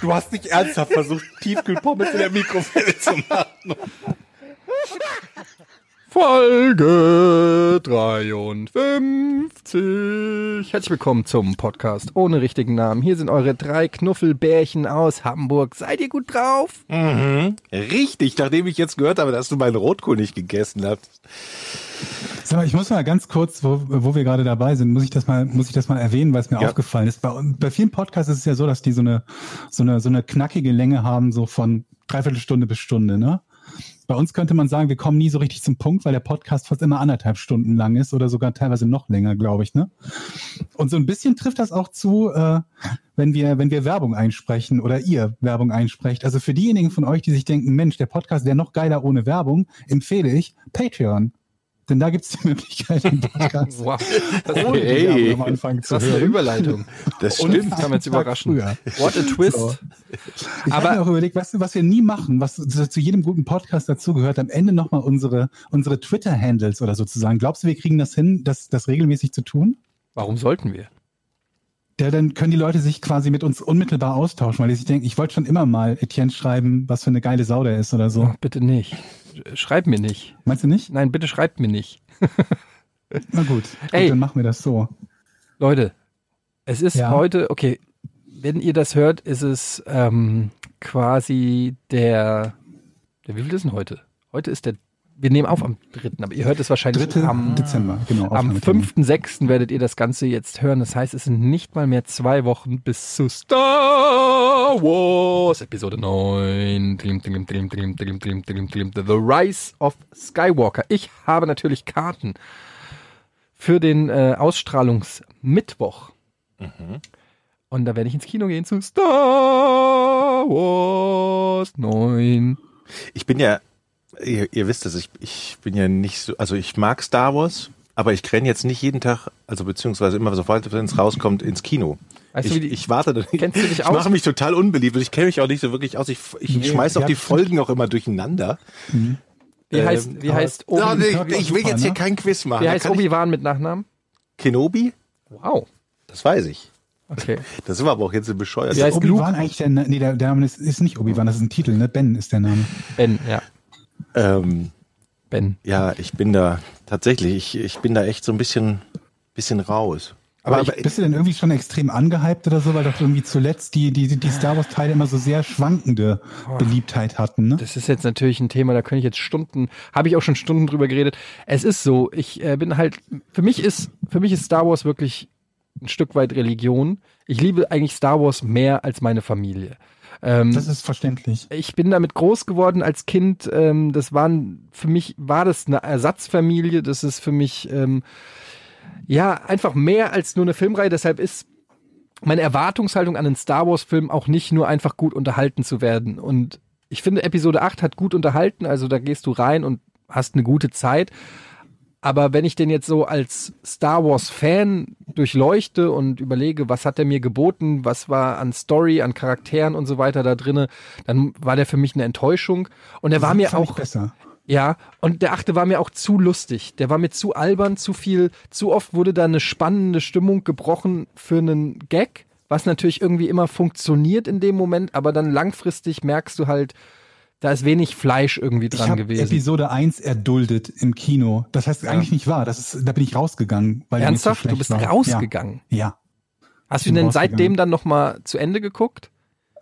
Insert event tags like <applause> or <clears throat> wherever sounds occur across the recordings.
Du hast nicht ernsthaft versucht, Tiefkühlpommes in der Mikrowelle zu machen. Folge 53. Herzlich willkommen zum Podcast ohne richtigen Namen. Hier sind eure drei Knuffelbärchen aus Hamburg. Seid ihr gut drauf? Mhm. Richtig, nachdem ich jetzt gehört habe, dass du meinen Rotkohl nicht gegessen hast. Sag mal, ich muss mal ganz kurz, wo, wo wir gerade dabei sind, muss ich das mal, muss ich das mal erwähnen, weil es mir Ja. aufgefallen ist. Bei, bei vielen Podcasts ist es ja so, dass die so eine, so eine, so eine knackige Länge haben, so von Dreiviertelstunde bis Stunde, ne? Bei uns könnte man sagen, wir kommen nie so richtig zum Punkt, weil der Podcast fast immer anderthalb Stunden lang ist oder sogar teilweise noch länger, glaube ich, ne? Und so ein bisschen trifft das auch zu, äh, wenn wir, wenn wir Werbung einsprechen oder ihr Werbung einsprecht. Also für diejenigen von euch, die sich denken, Mensch, der Podcast wäre noch geiler ohne Werbung, empfehle ich Patreon. Denn da gibt es die <laughs> Möglichkeit, den Podcast Wow. Das, Hey. Am Anfang zu das ist eine hören. Überleitung. Das stimmt. Das kann man jetzt überraschen. früher. What a twist. So. Ich Aber- habe mir auch überlegt, weißt du, was wir nie machen, was zu zu jedem guten Podcast dazugehört, am Ende nochmal unsere, unsere Twitter-Handles oder sozusagen. Glaubst du, wir kriegen das hin, das, das regelmäßig zu tun? Warum sollten wir? Ja, dann können die Leute sich quasi mit uns unmittelbar austauschen, weil die sich denken, ich wollte schon immer mal Etienne schreiben, was für eine geile Sau der ist oder so. Ach, bitte nicht. Schreib mir nicht. Meinst du nicht? Nein, bitte schreibt mir nicht. <laughs> Na gut, Ey. gut dann machen wir das so. Leute, es ist Ja. heute, okay, wenn ihr das hört, ist es ähm, quasi der, der, wie viel ist denn heute? Heute ist der, wir nehmen auf am 3., aber ihr hört es wahrscheinlich 3. am, Dezember, genau. am Aufnahmetermin. 5.6. werdet ihr das Ganze jetzt hören. Das heißt, es sind nicht mal mehr zwei Wochen bis zu Star Wars Episode 9. Dlim, dlim, dlim, dlim, dlim, dlim, dlim, dlim, The Rise of Skywalker. Ich habe natürlich Karten für den äh, Ausstrahlungsmittwoch. Und da werde ich ins Kino gehen zu Star Wars 9. Ich bin ja, ihr, ihr wisst es, ich, ich bin ja nicht so, also ich mag Star Wars, aber ich renne jetzt nicht jeden Tag, also beziehungsweise immer sobald wenn es rauskommt, ins Kino. Weißt ich, du, wie die, ich warte, da- Kennst du dich <laughs> ich aus? mache mich total unbeliebt und ich kenne mich auch nicht so wirklich aus. Ich, ich Nee, schmeiß auch die. Folgen auch immer durcheinander. wie ähm, heißt, wie heißt, Ja, Obi, nee, ich will jetzt hier kein Quiz machen. wie heißt ich- Obi-Wan mit Nachnamen? Kenobi? Wow. Das weiß ich. Okay. <laughs> Das war aber auch jetzt ein bescheuert. Wie heißt Obi-Wan eigentlich der, nee, der, der Name ist, ist nicht Obi-Wan, das ist ein Titel, ne? Ben ist der Name. Ben, ja. Ähm, Ben. ja, ich bin da tatsächlich, ich, ich bin da echt so ein bisschen, bisschen raus. Aber, Aber, aber ich, bist du denn irgendwie schon extrem angehypt oder so, weil doch irgendwie zuletzt die, die, die Star Wars Teile immer so sehr schwankende Beliebtheit hatten, ne? Das ist jetzt natürlich ein Thema, da könnte ich jetzt Stunden, habe ich auch schon Stunden drüber geredet. Es ist so, ich äh, bin halt, für mich ist, für mich ist Star Wars wirklich ein Stück weit Religion. Ich liebe eigentlich Star Wars mehr als meine Familie. Ähm, Das ist verständlich. ich bin damit groß geworden als Kind. Ähm, das waren für mich war das eine Ersatzfamilie. Das ist für mich ähm, ja einfach mehr als nur eine Filmreihe. Deshalb ist meine Erwartungshaltung an einen Star Wars Film auch nicht nur einfach gut unterhalten zu werden. Und ich finde Episode 8 hat gut unterhalten. Also da gehst du rein und hast eine gute Zeit. Aber wenn ich den jetzt so als Star Wars Fan durchleuchte und überlege, was hat er mir geboten, was war an Story, an Charakteren und so weiter da drinne, dann war der für mich eine Enttäuschung. Und er war mir auch, besser. ja, und der achte war mir auch zu lustig. Der war mir zu albern, zu viel, zu oft wurde da eine spannende Stimmung gebrochen für einen Gag, was natürlich irgendwie immer funktioniert in dem Moment, aber dann langfristig merkst du halt, da ist wenig Fleisch irgendwie Ich dran habe gewesen. Episode 1 erduldet im Kino. Das heißt eigentlich nicht wahr. Das ist, da bin ich rausgegangen. Weil Ernsthaft? Du schlecht bist war. rausgegangen. Ja. ja. Hast du ihn denn seitdem dann nochmal zu Ende geguckt?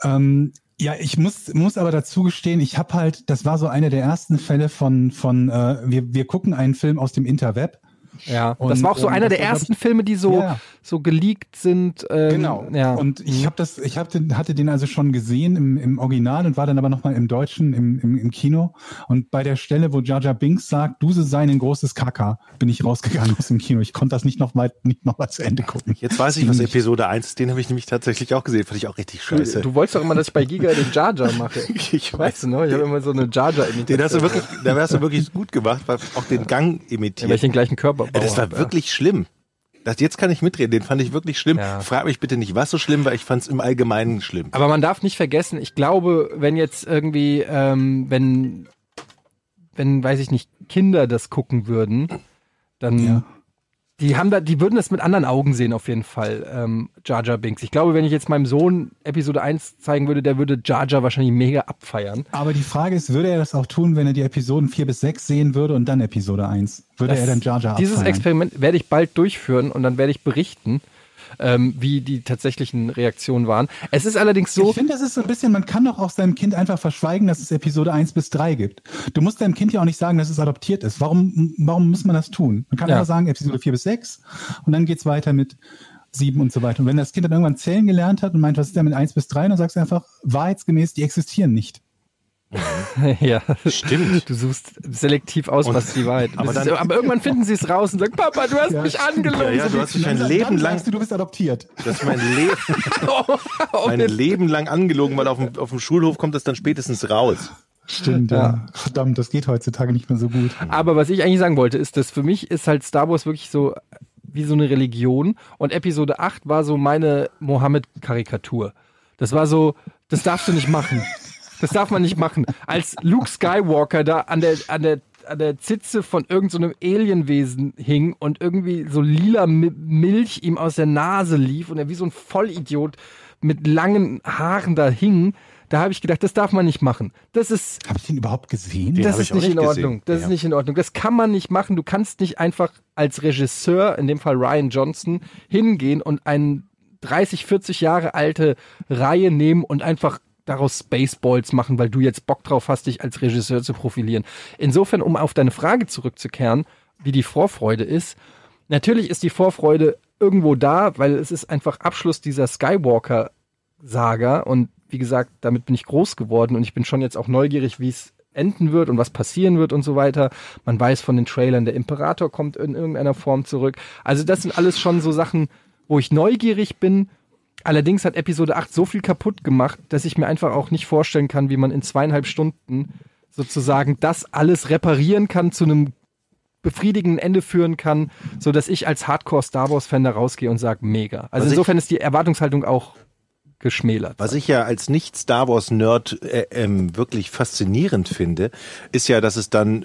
Ähm, ja, ich muss, muss aber dazu gestehen, ich habe halt, das war so einer der ersten Fälle von, von äh, wir, wir gucken einen Film aus dem Interweb Ja, Und, das war auch so einer der war, glaub ersten Filme, die so, Ja. so geleakt sind. Ähm, Genau. Ja. Und ich habe das, ich hab den, hatte den also schon gesehen im, im Original und war dann aber nochmal im Deutschen im, im, im Kino. Und bei der Stelle, wo Jar Jar Binks sagt, Duse sei ein großes Kaka, bin ich rausgegangen aus dem Kino. Ich konnte das nicht noch weit, nicht noch mal zu Ende gucken. Jetzt weiß ich, was Episode 1 ist. Den habe ich nämlich tatsächlich auch gesehen. Fand ich auch richtig scheiße. du wolltest doch immer, dass ich bei Giga den Jar Jar mache. <laughs> ich Weißt du, ne? Ich habe immer so eine Jar Jar Den hast du wirklich, da hast du wirklich gut gemacht, weil auch den Gang Ja, imitiert. weil ich den gleichen Körper Ja, das war wirklich schlimm. Das, jetzt kann ich mitreden, den fand ich wirklich schlimm. Ja. Frag mich bitte nicht, was so schlimm war, ich fand es im Allgemeinen schlimm. Aber man darf nicht vergessen, ich glaube, wenn jetzt irgendwie, ähm, wenn, wenn, weiß ich nicht, Kinder das gucken würden, dann, Ja. Die haben da, die würden das mit anderen Augen sehen auf jeden Fall, ähm, Jar Jar Binks. Ich glaube, wenn ich jetzt meinem Sohn Episode 1 zeigen würde, der würde Jar Jar wahrscheinlich mega abfeiern. Aber die Frage ist, würde er das auch tun, wenn er die Episoden 4 bis 6 sehen würde und dann Episode 1? Würde Das- er dann Jar Jar Dieses abfeiern? Experiment werde ich bald durchführen und dann werde ich berichten, ähm, wie die tatsächlichen Reaktionen waren. Es ist allerdings so, Ich finde, das ist so ein bisschen, man kann doch auch seinem Kind einfach verschweigen, dass es Episode 1 bis 3 gibt. Du musst deinem Kind ja auch nicht sagen, dass es adoptiert ist. Warum, warum muss man das tun? Man kann Ja. einfach sagen, Episode 4 bis 6 und dann geht's weiter mit 7 und so weiter. Und wenn das Kind dann irgendwann zählen gelernt hat und meint, was ist denn mit 1 bis 3, dann sagst du einfach, wahrheitsgemäß, die existieren nicht. <laughs> ja, Stimmt. Du suchst selektiv aus, Und- was die Wahrheit aber dann- aber irgendwann finden sie es raus und sagen, Papa, du hast Ja, mich angelogen. Ja, ja, du hast dich ein Dann- Leben dann lang, sagst du, du bist adoptiert. das ist mein Leben, <laughs> <laughs> mein Leben lang angelogen, weil auf dem, auf dem Schulhof kommt das dann spätestens raus. Stimmt, ja. Verdammt, das geht heutzutage nicht mehr so gut. Aber was ich eigentlich sagen wollte, ist, dass für mich ist halt Star Wars wirklich so wie so eine Religion und Episode 8 war so meine Mohammed-Karikatur. Das war so, das darfst du nicht machen. Das darf man nicht machen. Als Luke Skywalker da an der, an der, an der Zitze von irgendeinem so Alienwesen hing und irgendwie so lila Mi- Milch ihm aus der Nase lief und er wie so ein Vollidiot mit langen Haaren da hing, da habe ich gedacht, das darf man nicht machen. Das ist, Habe ich den überhaupt gesehen? Den das ist nicht in Ordnung. Das Ja. ist nicht in Ordnung. Das kann man nicht machen. Du kannst nicht einfach als Regisseur, in dem Fall Ryan Johnson, hingehen und eine 30, 40 Jahre alte Reihe nehmen und einfach daraus Spaceballs machen, weil du jetzt Bock drauf hast, dich als Regisseur zu profilieren. Insofern, um auf deine Frage zurückzukehren, wie die Vorfreude ist, natürlich ist die Vorfreude irgendwo da, weil es ist einfach Abschluss dieser Skywalker-Saga und wie gesagt, damit bin ich groß geworden und ich bin schon jetzt auch neugierig, wie es enden wird und was passieren wird und so weiter. Man weiß von den Trailern, der Imperator kommt in irgendeiner Form zurück. Also das sind alles schon so Sachen, wo ich neugierig bin. Allerdings hat Episode 8 so viel kaputt gemacht, dass ich mir einfach auch nicht vorstellen kann, wie man in zweieinhalb Stunden sozusagen das alles reparieren kann, zu einem befriedigenden Ende führen kann, so dass ich als Hardcore Star Wars Fan da rausgehe und sage mega. Also Was insofern ist die Erwartungshaltung auch geschmälert. Was ich ja als Nicht-Star Wars-Nerd äh, ähm, wirklich faszinierend finde, ist ja, dass es dann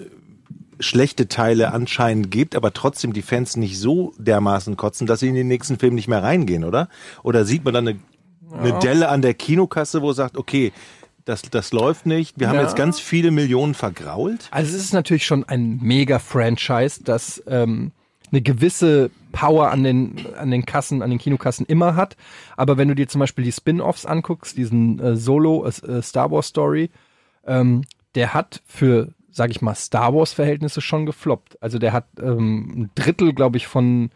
schlechte Teile anscheinend gibt, aber trotzdem die Fans nicht so dermaßen kotzen, dass sie in den nächsten Film nicht mehr reingehen, oder? Oder sieht man dann eine, eine Delle an der Kinokasse, wo sagt, okay, das, das läuft nicht, wir haben Ja. jetzt ganz viele Millionen vergrault? Also es ist natürlich schon ein Mega-Franchise, das ähm, eine gewisse Power an den, an den Kassen, an den Kinokassen immer hat. Aber wenn du dir zum Beispiel die Spin-Offs anguckst, diesen äh, Solo äh, Star Wars Story, ähm, der hat für, sag ich mal, Star Wars-Verhältnisse schon gefloppt. Also der hat ähm, ein Drittel, glaube ich, von,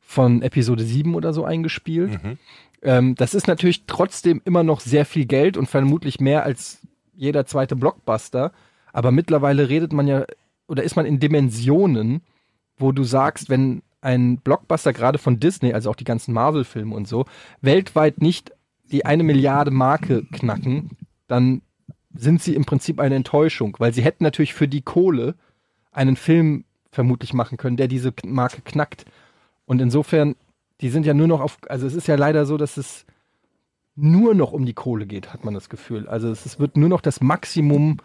von Episode 7 oder so eingespielt. Ähm, das ist natürlich trotzdem immer noch sehr viel Geld und vermutlich mehr als jeder zweite Blockbuster. Aber mittlerweile redet man ja, oder ist man in Dimensionen, wo du sagst, wenn ein Blockbuster gerade von Disney, also auch die ganzen Marvel-Filme und so, weltweit nicht die eine Milliarde Marke knacken, dann sind sie im Prinzip eine Enttäuschung, weil sie hätten natürlich für die Kohle einen Film vermutlich machen können, der diese Marke knackt. Und insofern, die sind ja nur noch auf, also es ist ja leider so, dass es nur noch um die Kohle geht, hat man das Gefühl. Also es, es wird nur noch das Maximum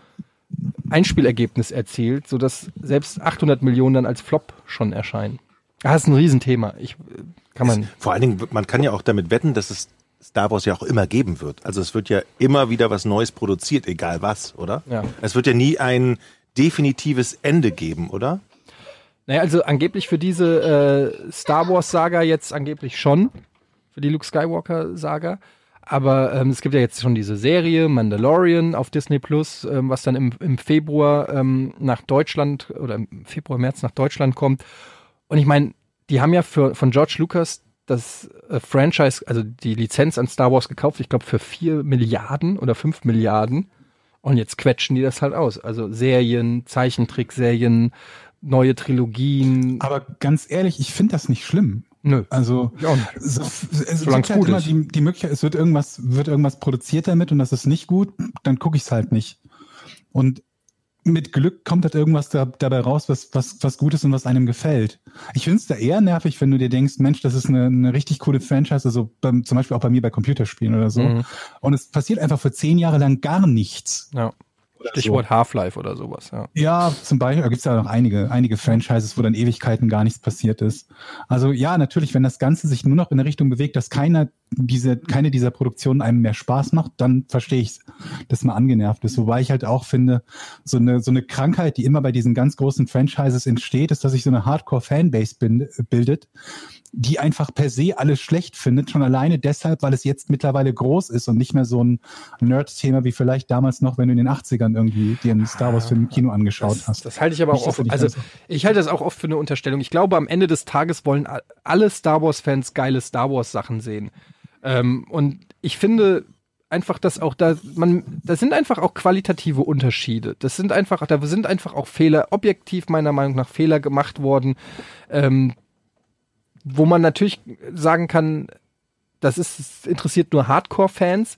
Einspielergebnis erzielt, sodass selbst 800 Millionen dann als Flop schon erscheinen. Das ist ein Riesenthema. Ich, äh, kann man, Vor allen Dingen, man kann ja auch damit wetten, dass es Star Wars ja auch immer geben wird. Also es wird ja immer wieder was Neues produziert, egal was, oder? Ja. Es wird ja nie ein definitives Ende geben, oder? naja, also angeblich für diese äh, Star Wars Saga jetzt angeblich schon, für die Luke Skywalker Saga. Aber ähm, es gibt ja jetzt schon diese Serie Mandalorian auf Disney Plus, ähm, was dann im, im Februar ähm, nach Deutschland oder im Februar, März nach Deutschland kommt. Und ich meine, die haben ja für, von George Lucas das äh, Franchise, also die Lizenz an Star Wars gekauft, ich glaube für vier Milliarden oder fünf Milliarden. Und jetzt quetschen die das halt aus. Also Serien, Zeichentrickserien, neue Trilogien. Aber ganz ehrlich, ich finde das nicht schlimm. Nö. Also auch nicht. es, es Solang's gibt halt gut immer ist. die, die Möglichkeit, es wird irgendwas, wird irgendwas produziert damit und das ist nicht gut, dann gucke ich es halt nicht. Und mit Glück kommt halt irgendwas da, dabei raus, was, was, was gut ist und was einem gefällt. Ich finde es da eher nervig, wenn du dir denkst, Mensch, das ist eine, eine richtig coole Franchise, also beim, zum Beispiel auch bei mir bei Computerspielen oder so. Mhm. Und es passiert einfach für zehn Jahre lang gar nichts. Ja. Stichwort Half-Life oder sowas, ja. Ja, zum Beispiel, da gibt es ja noch einige, einige Franchises, wo dann Ewigkeiten gar nichts passiert ist. Also ja, natürlich, wenn das Ganze sich nur noch in eine Richtung bewegt, dass keiner diese, keine dieser Produktionen einem mehr Spaß macht, dann verstehe ich dass man angenervt ist. Wobei ich halt auch finde, so eine, so eine Krankheit, die immer bei diesen ganz großen Franchises entsteht, ist, dass sich so eine Hardcore-Fanbase bildet, die einfach per se alles schlecht findet, schon alleine deshalb, weil es jetzt mittlerweile groß ist und nicht mehr so ein Nerd-Thema wie vielleicht damals noch, wenn du in den 80ern irgendwie dir einen Star Wars-Film im Kino angeschaut Das, hast. das halte ich aber Nicht, auch oft, also ich halte das auch oft für eine Unterstellung. Ich glaube, am Ende des Tages wollen alle Star Wars-Fans geile Star Wars-Sachen sehen. Ähm, und ich finde einfach, dass auch da, man, das sind einfach auch qualitative Unterschiede. Das sind einfach, da sind einfach auch Fehler, objektiv meiner Meinung nach Fehler gemacht worden, ähm, wo man natürlich sagen kann, das ist, das interessiert nur Hardcore-Fans,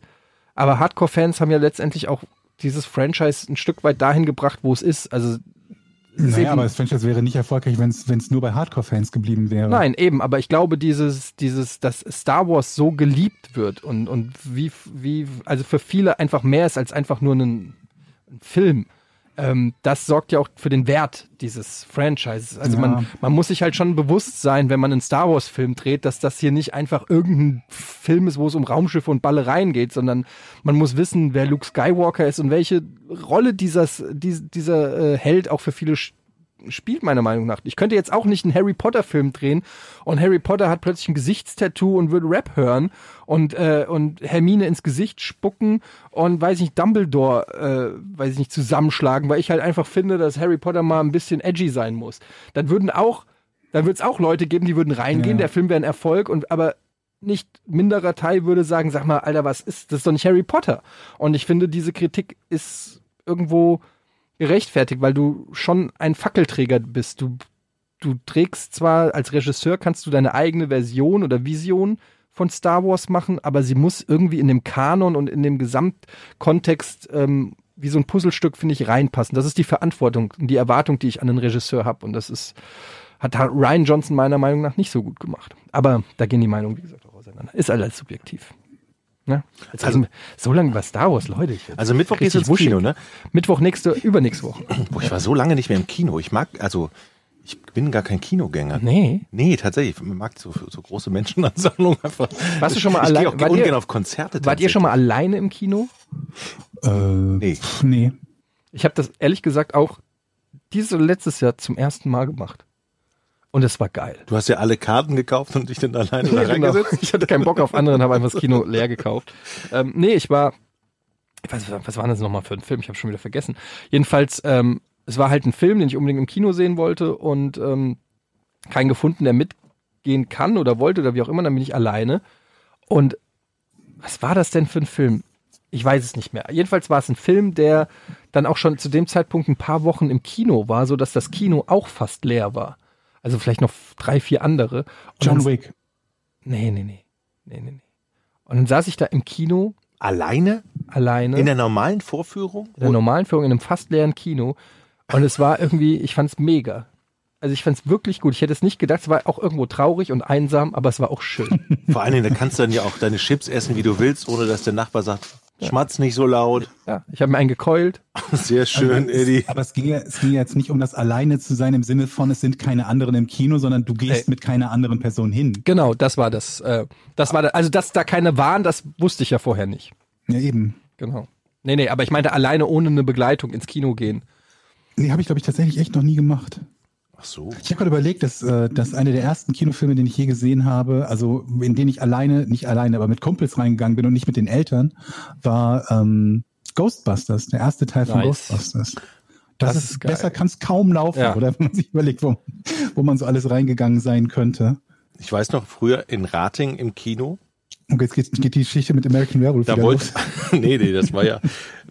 aber Hardcore-Fans haben ja letztendlich auch dieses Franchise ein Stück weit dahin gebracht, wo es ist. Also Naja, aber das Franchise wäre nicht erfolgreich, wenn es nur bei Hardcore-Fans geblieben wäre. Nein, eben, aber ich glaube, dieses, dieses, dass Star Wars so geliebt wird und, und wie, wie, also für viele einfach mehr ist als einfach nur ein, ein Film. Ähm, das sorgt ja auch für den Wert dieses Franchises. Also Ja. man, man muss sich halt schon bewusst sein, wenn man einen Star Wars Film dreht, dass das hier nicht einfach irgendein Film ist, wo es um Raumschiffe und Ballereien geht, sondern man muss wissen, wer Luke Skywalker ist und welche Rolle dieses, dies, dieser äh, Held auch für viele sch- spielt, meiner Meinung nach. Ich könnte jetzt auch nicht einen Harry Potter Film drehen und Harry Potter hat plötzlich ein Gesichtstattoo und würde Rap hören und, äh, und Hermine ins Gesicht spucken und weiß nicht, Dumbledore, äh, weiß ich nicht, zusammenschlagen, weil ich halt einfach finde, dass Harry Potter mal ein bisschen edgy sein muss. Dann würden auch, dann wird es auch Leute geben, die würden reingehen, Ja. der Film wäre ein Erfolg und aber nicht minderer Teil würde sagen, sag mal, Alter, was ist, das ist doch nicht Harry Potter. Und ich finde, diese Kritik ist irgendwo gerechtfertigt, weil du schon ein Fackelträger bist. Du, du trägst zwar als Regisseur kannst du deine eigene Version oder Vision von Star Wars machen, aber sie muss irgendwie in dem Kanon und in dem Gesamtkontext ähm, wie so ein Puzzlestück, finde ich, reinpassen. Das ist die Verantwortung und die Erwartung, die ich an den Regisseur habe. Und das ist, hat Ryan Johnson meiner Meinung nach nicht so gut gemacht. Aber da gehen die Meinungen, wie gesagt, auch auseinander. Ist alles subjektiv. Ne? Also- wir so lange über Star Wars, Leute. Ich Also Mittwoch geht's richtig ins Kino, ne? Mittwoch nächste, übernächste Woche. Boah, ich war so lange nicht mehr im Kino. Ich mag, also ich bin gar kein Kinogänger. Nee. Nee, tatsächlich. Ich mag so, so große Menschenansammlungen einfach. Warst du schon mal ich allein- gehe auch wart ungern ihr- auf Konzerte. Wart ihr schon mal alleine im Kino? Äh, Nee. pf, nee. Ich habe das ehrlich gesagt auch dieses oder letztes Jahr zum ersten Mal gemacht. Und es war geil. Du hast ja alle Karten gekauft und dich dann alleine da genau. reingesetzt. Ich hatte keinen Bock auf andere und habe einfach das Kino <laughs> leer gekauft. Ähm, nee, ich war, ich weiß, was war das nochmal für ein Film? Ich habe schon wieder vergessen. Jedenfalls, ähm, es war halt ein Film, den ich unbedingt im Kino sehen wollte und ähm, keinen gefunden, der mitgehen kann oder wollte oder wie auch immer. Dann bin ich alleine. Und was war das denn für ein Film? Ich weiß es nicht mehr. Jedenfalls war es ein Film, der dann auch schon zu dem Zeitpunkt ein paar Wochen im Kino war, so dass das Kino auch fast leer war. Also vielleicht noch drei, vier andere. Und John Wick. Nee, nee, nee. Nee, nee, nee. Und dann saß ich da im Kino Alleine? alleine In der normalen Vorführung? in der normalen Führung in einem fast leeren Kino. Und es war irgendwie, ich fand es mega. Also ich fand es wirklich gut. Ich hätte es nicht gedacht. Es war auch irgendwo traurig und einsam, aber es war auch schön. Vor allen Dingen, da kannst du dann ja auch deine Chips essen, wie du willst, ohne dass der Nachbar sagt, schmatz nicht so laut. Ja, ich habe mir einen gekeult. Sehr schön, Aber Eddie. es, aber es ging, ja, es ging ja jetzt nicht um das alleine zu sein im Sinne von, es sind keine anderen im Kino, sondern du gehst Ey. mit keiner anderen Person hin. Genau, das war das. Äh, das war da, also dass da keine waren, das wusste ich ja vorher nicht. Ja, eben. Genau. Nee, nee, aber ich meinte alleine ohne eine Begleitung ins Kino gehen. Nee, habe ich, glaube ich, tatsächlich echt noch nie gemacht. Ach so. Ich habe gerade überlegt, dass, äh, dass eine der ersten Kinofilme, den ich je gesehen habe, also in den ich alleine, nicht alleine, aber mit Kumpels reingegangen bin und nicht mit den Eltern, war ähm, Ghostbusters, der erste Teil von Nice. Ghostbusters. Das, Das ist, ist besser kann es kaum laufen, Ja. oder <laughs> wenn man sich überlegt, wo, wo man so alles reingegangen sein könnte. Ich weiß noch, früher in Rating im Kino, Und jetzt geht, geht die Geschichte mit American Werewolf da wieder wollte, los. <laughs> nee, nee, das war ja, <laughs>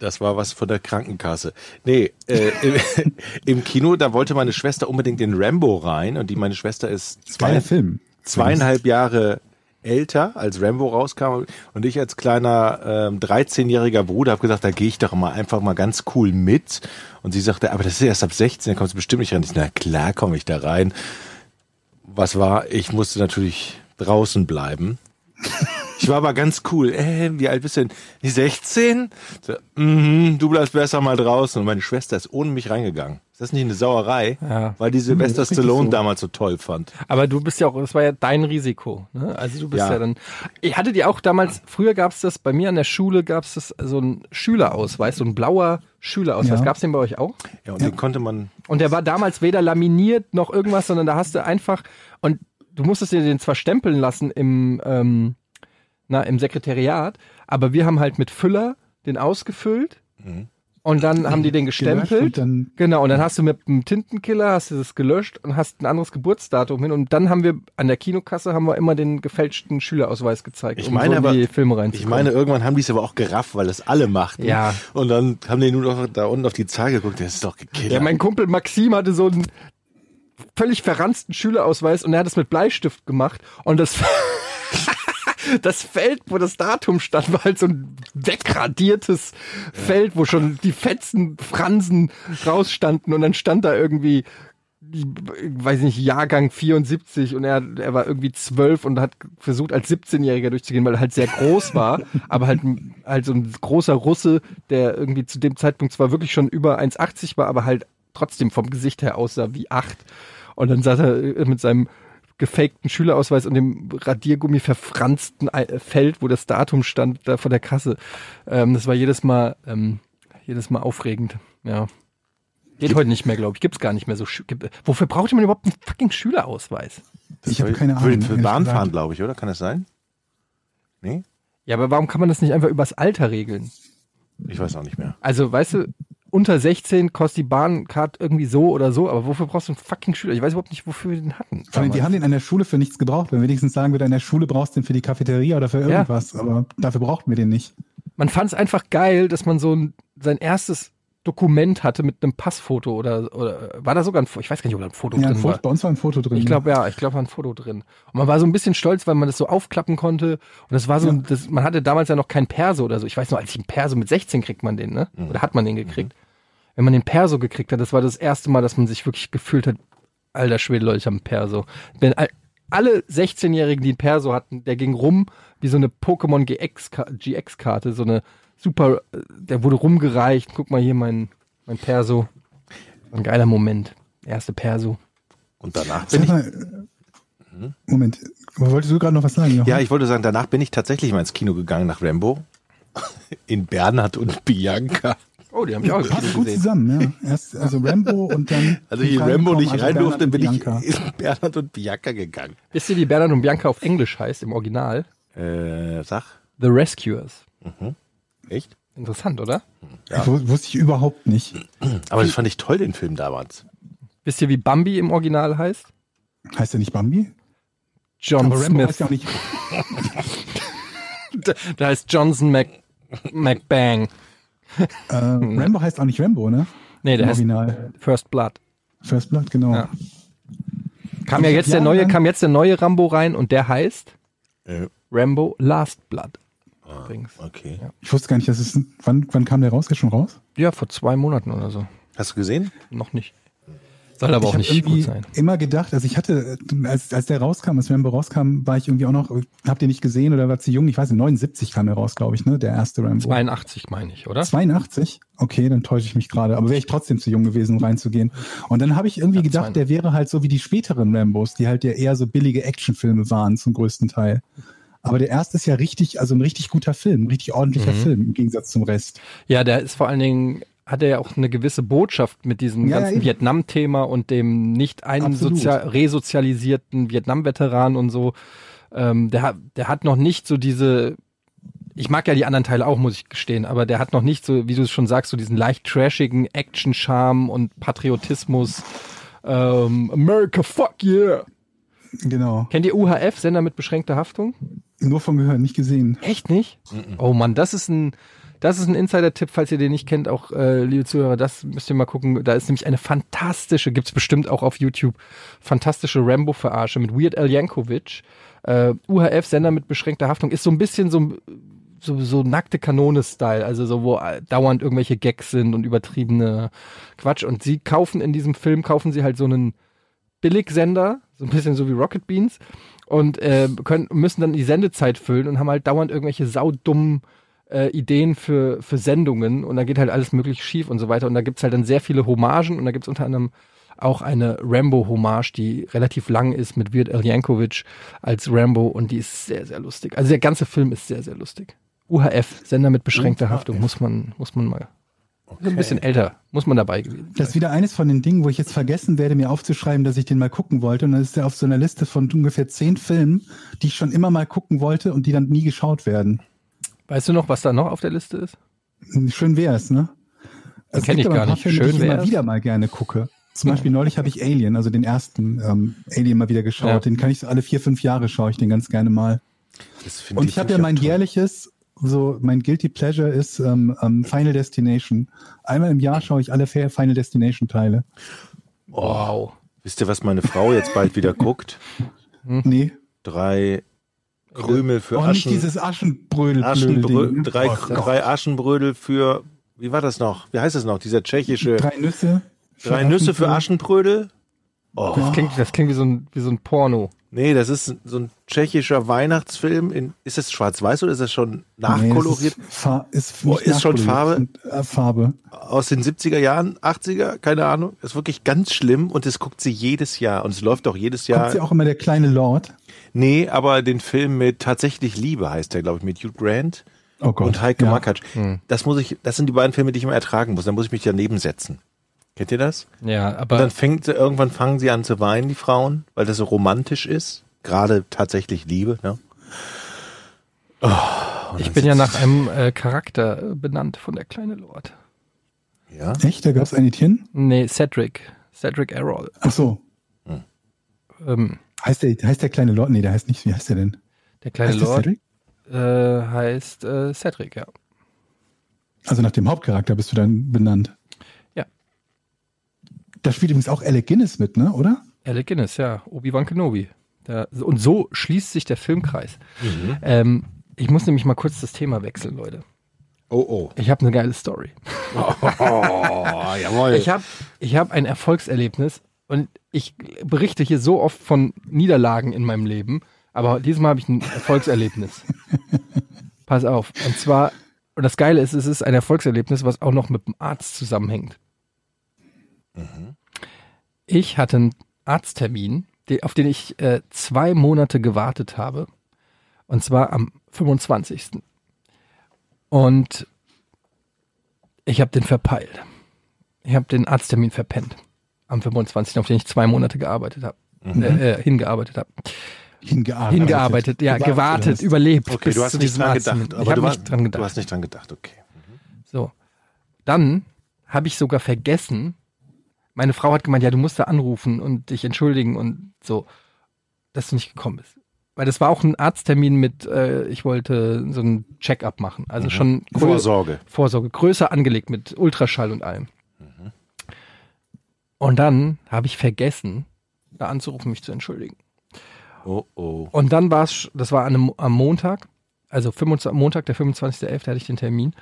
das war was von der Krankenkasse. Nee, äh, <laughs> im, im Kino, da wollte meine Schwester unbedingt in Rambo rein und die, meine Schwester ist zwei, Film. zweieinhalb Jahre älter, als Rambo rauskam und ich als kleiner ähm, 13-jähriger Bruder habe gesagt, da gehe ich doch mal einfach mal ganz cool mit und sie sagte, aber das ist erst ab 16, da kommst du bestimmt nicht rein. Ich, na klar komme ich da rein. Was war? Ich musste natürlich draußen bleiben. <laughs> Ich war aber ganz cool. Äh, wie alt bist du denn? Die 16? So, mhm, du bleibst besser mal draußen. Und meine Schwester ist ohne mich reingegangen. Ist das nicht eine Sauerei? Ja. Weil die Sylvester das ist richtig Stallone so. damals so toll fand. Aber du bist ja auch, das war ja dein Risiko. Ne? Also du bist ja. Ja. dann. Ich hatte dir auch damals, früher gab es das, bei mir an der Schule gab es das so ein Schülerausweis, so ein blauer Schülerausweis. Ja. Gab es den bei euch auch? Ja, und den konnte man Und der war damals weder laminiert noch irgendwas, sondern da hast du einfach, und du musstest dir den zwar stempeln lassen im, ähm, na, im Sekretariat, aber wir haben halt mit Füller den ausgefüllt und dann haben die den gestempelt. und dann- genau, und dann hast du mit einem Tintenkiller, hast du das gelöscht und hast ein anderes Geburtsdatum hin und dann haben wir an der Kinokasse haben wir immer den gefälschten Schülerausweis gezeigt, Ich um meine so in aber- die Filme Ich reinzukommen. meine, irgendwann haben die es aber auch gerafft, weil das alle machten. Ja. Und dann haben die nur noch da unten auf die Zahl geguckt. Das ist doch gekillt. Ja, mein Kumpel Maxim hatte so einen völlig verranzten Schülerausweis und er hat es mit Bleistift gemacht und das <laughs> <laughs> das Feld, wo das Datum stand, war halt so ein wegradiertes Feld, wo schon die fetzen Fransen rausstanden. Und dann stand da irgendwie ich weiß nicht, Jahrgang 74 und er, er war irgendwie zwölf und hat versucht als 17-Jähriger durchzugehen, weil er halt sehr groß war, aber halt, halt so ein großer Russe, der irgendwie zu dem Zeitpunkt zwar wirklich schon über 1,80 war, aber halt trotzdem vom Gesicht her aussah wie acht. Und dann saß er mit seinem gefakten Schülerausweis und dem Radiergummi verfransten Ei- Feld, wo das Datum stand, da vor der Kasse. Ähm, das war jedes Mal, ähm, jedes Mal aufregend, ja. Geht heute nicht mehr, glaube ich. Gibt's gar nicht mehr so. Gibt, wofür braucht man überhaupt einen fucking Schülerausweis? Ich habe keine Für, Ahnung. für ehrlich Bahnfahren, glaube ich, oder? Kann das sein? Nee? Ja, aber warum kann man das nicht einfach übers Alter regeln? Ich weiß auch nicht mehr. Also, weißt du, unter 16 kostet die Bahncard irgendwie so oder so, aber wofür brauchst du einen fucking Schüler? Ich weiß überhaupt nicht, wofür wir den hatten. Vor allem, die haben den an der Schule für nichts gebraucht. Wenn wir wenigstens sagen würden, an der Schule brauchst du den für die Cafeteria oder für Ja. irgendwas. Aber dafür brauchten wir den nicht. man fand es einfach geil, dass man so ein, sein erstes Dokument hatte mit einem Passfoto oder, oder war da sogar ein Foto? Ich weiß gar nicht, ob da ein Foto Ja, ein drin Foto, war. bei uns war ein Foto drin. Ich glaube ja, ich glaube war ein Foto drin. Und man war so ein bisschen stolz, weil man das so aufklappen konnte. Und das war so, ein, das, man hatte damals ja noch kein Perso oder so. Ich weiß noch, als ich einen Perso mit 16 kriegt man den, ne? Oder hat man den gekriegt? Wenn man den Perso gekriegt hat, das war das erste Mal, dass man sich wirklich gefühlt hat, alter Schwede, Leute, ich habe einen Perso. Wenn all, alle 16-Jährigen, die einen Perso hatten, der ging rum wie so eine Pokémon GX-Ka- GX-Karte, so eine super, äh, der wurde rumgereicht. Guck mal hier mein, mein Perso. Ein geiler Moment. Erste Perso. Und danach bin ich. Moment, wolltest du gerade noch was sagen? Jochen? Ja, ich wollte sagen, danach bin ich tatsächlich mal ins Kino gegangen nach Rambo. In Bernhard und Bianca. Oh, die haben ich auch Passt gut zusammen, ja. Erst also Rambo und dann. <laughs> Also reingekommen, Rambo nicht also rein durfte, bin ich in <laughs> Bernhard und Bianca gegangen. Wisst ihr, wie Bernhard und Bianca auf Englisch heißt im Original? Äh, sag. The Rescuers. Echt? Interessant, oder? Ich wu- wusste ich überhaupt nicht. Aber das fand ich toll, den Film damals. Wisst ihr, wie Bambi im Original heißt? Heißt der nicht Bambi? John Aber Rambo Smith. heißt ja nicht. <laughs> Da, da heißt Johnson Mac, McBang. Äh, <laughs> Rambo heißt auch nicht Rambo, ne? Nee, der Im heißt Original. First Blood. First Blood, genau. Ja. Kam ja jetzt der neue, kam jetzt der neue Rambo rein und der heißt Äh, Rambo Last Blood. Übrigens. okay. Ich wusste gar nicht, dass es. Wann, wann kam der raus? Ist schon raus? Ja, vor zwei Monaten oder so. Hast du gesehen? Noch nicht. Soll aber ich auch nicht gut sein. immer gedacht, also ich hatte, als, als der rauskam, als Rambo rauskam, war ich irgendwie auch noch, habt ihr nicht gesehen oder war zu jung? Ich weiß nicht, 79 kam der raus, glaube ich, ne? Der erste Rambo. 82 meine ich, oder? 82? Okay, dann täusche ich mich gerade. Aber wäre ich trotzdem zu jung gewesen, um reinzugehen. Und dann habe ich irgendwie Ja, gedacht, der wäre halt so wie die späteren Rambos, die halt ja eher so billige Actionfilme waren zum größten Teil. Aber der erste ist ja richtig, also ein richtig guter Film, ein richtig ordentlicher Mhm. Film im Gegensatz zum Rest. Ja, der ist vor allen Dingen, hat er ja auch eine gewisse Botschaft mit diesem Ja, ganzen eben. Vietnam-Thema und dem nicht einsozial, resozialisierten Vietnam-Veteran und so. Ähm, der, hat- der hat noch nicht so diese ich mag ja die anderen Teile auch, muss ich gestehen, aber der hat noch nicht so, wie du es schon sagst, so diesen leicht trashigen Action-Charme und Patriotismus. Ähm, America, fuck yeah! Genau. Kennt ihr UHF, Sender mit beschränkter Haftung? Nur von gehört, nicht gesehen. Echt nicht? Oh Mann, das ist ein, das ist ein Insider-Tipp, falls ihr den nicht kennt, auch äh, liebe Zuhörer, das müsst ihr mal gucken. Da ist nämlich eine fantastische, gibt's bestimmt auch auf YouTube, fantastische Rambo-Verarsche mit Weird Al Yankovic. Äh, UHF, Sender mit beschränkter Haftung, ist so ein bisschen so, so, so nackte Kanone-Style, also so, wo äh, dauernd irgendwelche Gags sind und übertriebene Quatsch. Und sie kaufen in diesem Film, kaufen sie halt so einen Billigsender, so ein bisschen so wie Rocket Beans, und äh, können, müssen dann die Sendezeit füllen und haben halt dauernd irgendwelche saudummen äh, Ideen für, für Sendungen und da geht halt alles möglich schief und so weiter. Und da gibt's halt dann sehr viele Hommagen und da gibt's unter anderem auch eine Rambo-Hommage, die relativ lang ist mit Weird Al Yankovic als Rambo und die ist sehr, sehr lustig. Also der ganze Film ist sehr, sehr lustig. UHF, Sender mit beschränkter Haftung, muss man, muss man mal. Ist ein bisschen älter, muss man dabei gewesen Das ist sein. wieder eines von den Dingen, wo ich jetzt vergessen werde, mir aufzuschreiben, dass ich den mal gucken wollte. Und dann ist der auf so einer Liste von ungefähr zehn Filmen, die ich schon immer mal gucken wollte und die dann nie geschaut werden. Weißt du noch, was da noch auf der Liste ist? Schön wär's, ne? Es kenn gibt ich gar ein paar nicht. Filme, Schön die ich immer wieder mal gerne gucke. Zum Beispiel <laughs> neulich habe ich Alien, also den ersten ähm, Alien mal wieder geschaut. Ja. Den kann ich so alle vier, fünf Jahre schaue ich den ganz gerne mal. Das finde Und ich habe ja mein toll. jährliches, so mein Guilty Pleasure ist ähm, ähm, Final Destination. Einmal im Jahr schaue ich alle Final Destination Teile. Wow. Wisst ihr, was meine Frau jetzt bald wieder guckt? <laughs> Nee. Drei Krümel für Oh, nicht Aschen, dieses Aschenbrödel. Aschenbrö drei, Oh drei Aschenbrödel für, wie war das noch? Wie heißt das noch? Dieser tschechische, drei, Drei Nüsse. Nüsse für Aschenbrödel? Oh, Das klingt, das klingt wie so ein, wie so ein Porno. Nee, das ist so ein tschechischer Weihnachtsfilm. In, ist das schwarz-weiß oder ist das schon Nee, nachkoloriert? es ist, ist, Oh, ist schon nachkoloriert, äh, Farbe. Aus den 70er Jahren, 80er, keine Ahnung. Ist wirklich ganz schlimm und das guckt sie jedes Jahr. Und es läuft auch jedes Jahr. Kommt ja auch immer der kleine Lord. Nee, aber den Film mit Tatsächlich Liebe heißt der, glaube ich, mit Hugh Grant Oh Gott. und Heike ja. Makatsch. Das muss ich, das sind die beiden Filme, die ich immer ertragen muss. Dann muss ich mich daneben setzen. Kennt ihr das? Ja, Und aber dann fängt sie, irgendwann fangen sie an zu weinen, die Frauen, weil das so romantisch ist. Gerade tatsächlich Liebe, ne? Oh, und ich bin ja nach einem äh, Charakter benannt von der kleine Lord. Ja? Echt? Da gab's ein Ideen? Nee, Cedric. Cedric Errol. Ach so. Ähm, Heißt der, heißt der kleine Lord? Nee, der heißt nicht. Wie heißt der denn? der kleine heißt der Lord Cedric? äh, heißt äh, Cedric, ja. Also nach dem Hauptcharakter bist du dann benannt. Da spielt übrigens auch Alec Guinness mit, ne? Oder? Alec Guinness, ja. Obi-Wan Kenobi. Da, und so schließt sich der Filmkreis. Mhm. Ähm, ich muss nämlich mal kurz das Thema wechseln, Leute. Oh, oh. Ich habe eine geile Story. Oh, <laughs> jawohl. Ich habe ich hab ein Erfolgserlebnis und ich berichte hier so oft von Niederlagen in meinem Leben, aber diesmal habe ich ein Erfolgserlebnis. <laughs> Pass auf. Und zwar, und das Geile ist, es ist ein Erfolgserlebnis, was auch noch mit dem Arzt zusammenhängt. Ich hatte einen Arzttermin, auf den ich äh, zwei Monate gewartet habe. Und zwar am 25. Und ich habe den verpeilt. Ich habe den Arzttermin verpennt. Am 25., auf den ich zwei Monate gearbeitet habe. Äh, äh, hingearbeitet habe. Hingearbeitet. Hingearbeitet, ja, Gewartet, gewartet, überlebt. Okay, bis du hast zu nicht diesem dran gedacht. Aber du, nicht hast- dran gedacht. du hast nicht dran gedacht, okay. So. Dann habe ich sogar vergessen. Meine Frau hat gemeint, ja, du musst da anrufen und dich entschuldigen und so, dass du nicht gekommen bist. Weil das war auch ein Arzttermin mit, äh, ich wollte so ein Check-up machen. Also schon grö- Vorsorge. Vorsorge, größer angelegt mit Ultraschall und allem. Und dann habe ich vergessen, da anzurufen, mich zu entschuldigen. Oh, oh. Und dann war es, das war an am Montag, also 25, Montag, der 25.11. hatte ich den Termin.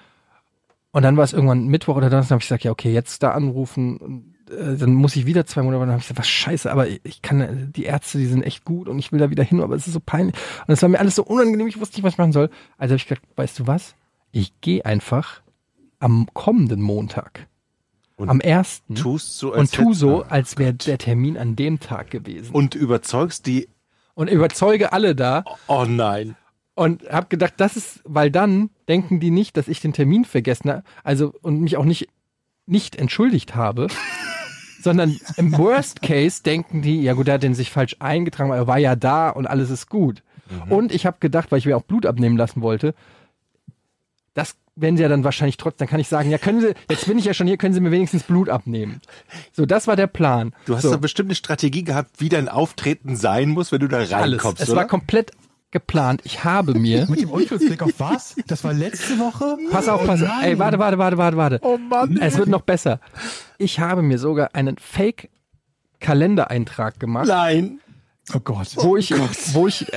Und dann war es irgendwann Mittwoch oder Donnerstag, habe ich gesagt, ja, okay, jetzt da anrufen. Äh, dann muss ich wieder zwei Monate. Dann habe ich gesagt, was scheiße, aber ich kann, äh, die Ärzte, die sind echt gut und ich will da wieder hin, aber es ist so peinlich. Und es war mir alles so unangenehm, ich wusste nicht, was ich machen soll. Also habe ich gesagt, weißt du was? Ich gehe einfach am kommenden Montag, Und am ersten tust so, als und tu so, Ah, als wäre der Termin an dem Tag gewesen. Und überzeugst die, und überzeuge alle da, oh nein. und habe gedacht, das ist, weil dann denken die nicht, dass ich den Termin vergessen habe, also und mich auch nicht nicht entschuldigt habe, sondern im Worst Case denken die, ja gut, er hat den sich falsch eingetragen, aber er war ja da und alles ist gut. Und ich habe gedacht, weil ich mir auch Blut abnehmen lassen wollte, das werden sie ja dann wahrscheinlich trotzdem, dann kann ich sagen, ja, können Sie, jetzt bin ich ja schon hier, können Sie mir wenigstens Blut abnehmen. So, das war der Plan. Du hast so, doch bestimmt eine Strategie gehabt, wie dein Auftreten sein muss, wenn du da alles. reinkommst, Es oder? war komplett geplant. Ich habe mir, <laughs> Mit dem Unschuldsblick auf was? Das war letzte Woche? pass auf, pass auf, nein. ey, warte, warte, warte, warte, warte. oh Mann. Es wird noch besser. Ich habe mir sogar einen Fake-Kalendereintrag gemacht, Nein. Oh Gott. wo ich, wo ich, <laughs>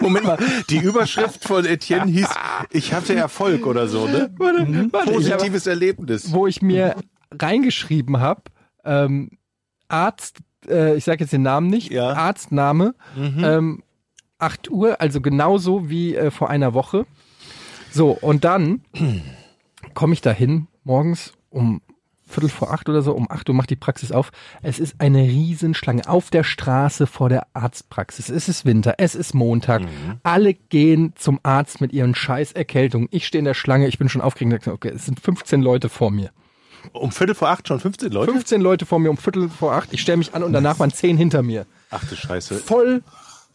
Moment mal, die Überschrift von Etienne hieß, ich hatte Erfolg oder so, ne? warte, warte, ich habe, Positives Erlebnis. wo ich mir reingeschrieben habe, ähm, Arzt, äh, ich sage jetzt den Namen nicht, Ja. Arztname, ähm, 8 Uhr, also genauso wie äh, vor einer Woche. So, und dann <clears throat> komme ich dahin morgens um Viertel vor acht oder so, um acht Uhr macht die Praxis auf. Es ist eine Riesenschlange auf der Straße vor der Arztpraxis. Es ist Winter, es ist Montag. Alle gehen zum Arzt mit ihren scheiß Erkältungen. Ich stehe in der Schlange, ich bin schon aufgeregt. Okay, es sind 15 Leute vor mir. Um Viertel vor acht schon 15 Leute? 15 Leute vor mir um Viertel vor acht. Ich stelle mich an und danach waren 10 hinter mir. Ach du Scheiße. Voll,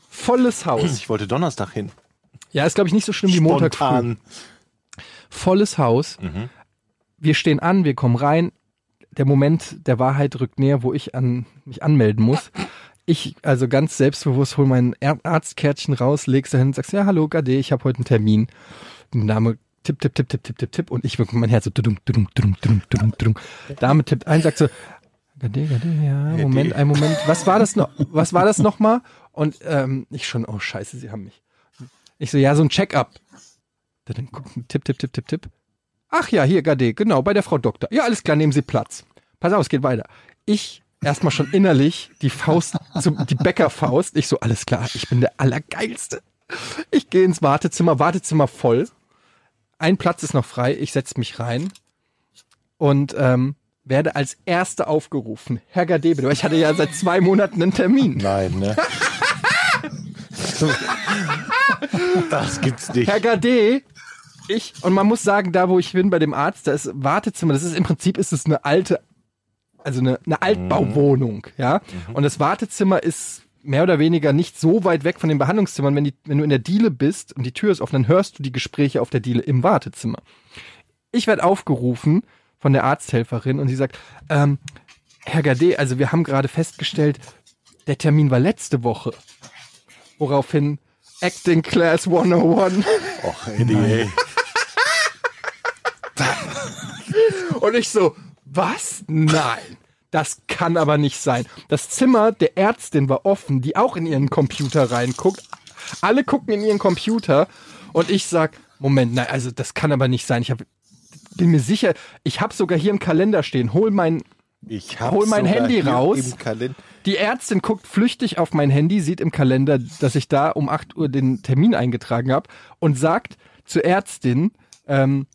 volles Haus. Ich wollte Donnerstag hin. Ja, ist glaube ich nicht so schlimm wie Montag früh. Spontan. volles Haus. Mhm. Wir stehen an, wir kommen rein. Der Moment der Wahrheit rückt näher, wo ich an, mich anmelden muss. Ich, also ganz selbstbewusst, hol mein Är- Arztkärtchen raus, leg's dahin und sagst, ja, hallo, Gade, ich habe heute einen Termin. Name, tipp, tipp, tipp, tipp, tipp, tipp, tipp. Und ich wirklich mein Herz so, dudum, dudum, dudum, dudum, dudum, dudum. Dame tippt ein, sagt so, Gade, Gade, ja, Moment, ein Moment. Was war das noch, was war das nochmal? Und ähm, ich schon, oh scheiße, sie haben mich. Ich so, ja, so ein Check-up. Dann guckt, tipp, tipp, tipp, tipp, tipp. Ach ja, hier, Gade, genau, bei der Frau Doktor. Ja, alles klar, nehmen Sie Platz. Pass auf, es geht weiter. Ich erstmal schon innerlich die Faust, zum, die Bäckerfaust. Ich so, alles klar, ich bin der Allergeilste. Ich gehe ins Wartezimmer, Wartezimmer voll. Ein Platz ist noch frei, ich setze mich rein und ähm, werde als Erste aufgerufen. Herr Gade, bitte, weil ich hatte ja seit zwei Monaten einen Termin. Nein, ne? das gibt's nicht. Herr Gade, ich, und man muss sagen, da wo ich bin bei dem Arzt, da ist Wartezimmer, das ist im Prinzip ist es eine alte, also eine, eine Altbauwohnung, ja. Und das Wartezimmer ist mehr oder weniger nicht so weit weg von den Behandlungszimmern. Wenn, die, wenn du in der Diele bist und die Tür ist offen, dann hörst du die Gespräche auf der Diele im Wartezimmer. Ich werde aufgerufen von der Arzthelferin und sie sagt, ähm, Herr Gade, also wir haben gerade festgestellt, der Termin war letzte Woche. Woraufhin Acting Class 101 Och, ey. Und ich so, was? Nein. Das kann aber nicht sein. Das Zimmer der Ärztin war offen, die auch in ihren Computer reinguckt. Alle gucken in ihren Computer und ich sag, Moment, nein, also das kann aber nicht sein. Ich hab, bin mir sicher, ich habe sogar hier im Kalender stehen. Hol mein Ich Hol mein Handy raus. Die Ärztin guckt flüchtig auf mein Handy, sieht im Kalender, dass ich da um 8 Uhr den Termin eingetragen habe und sagt zur Ärztin, ähm,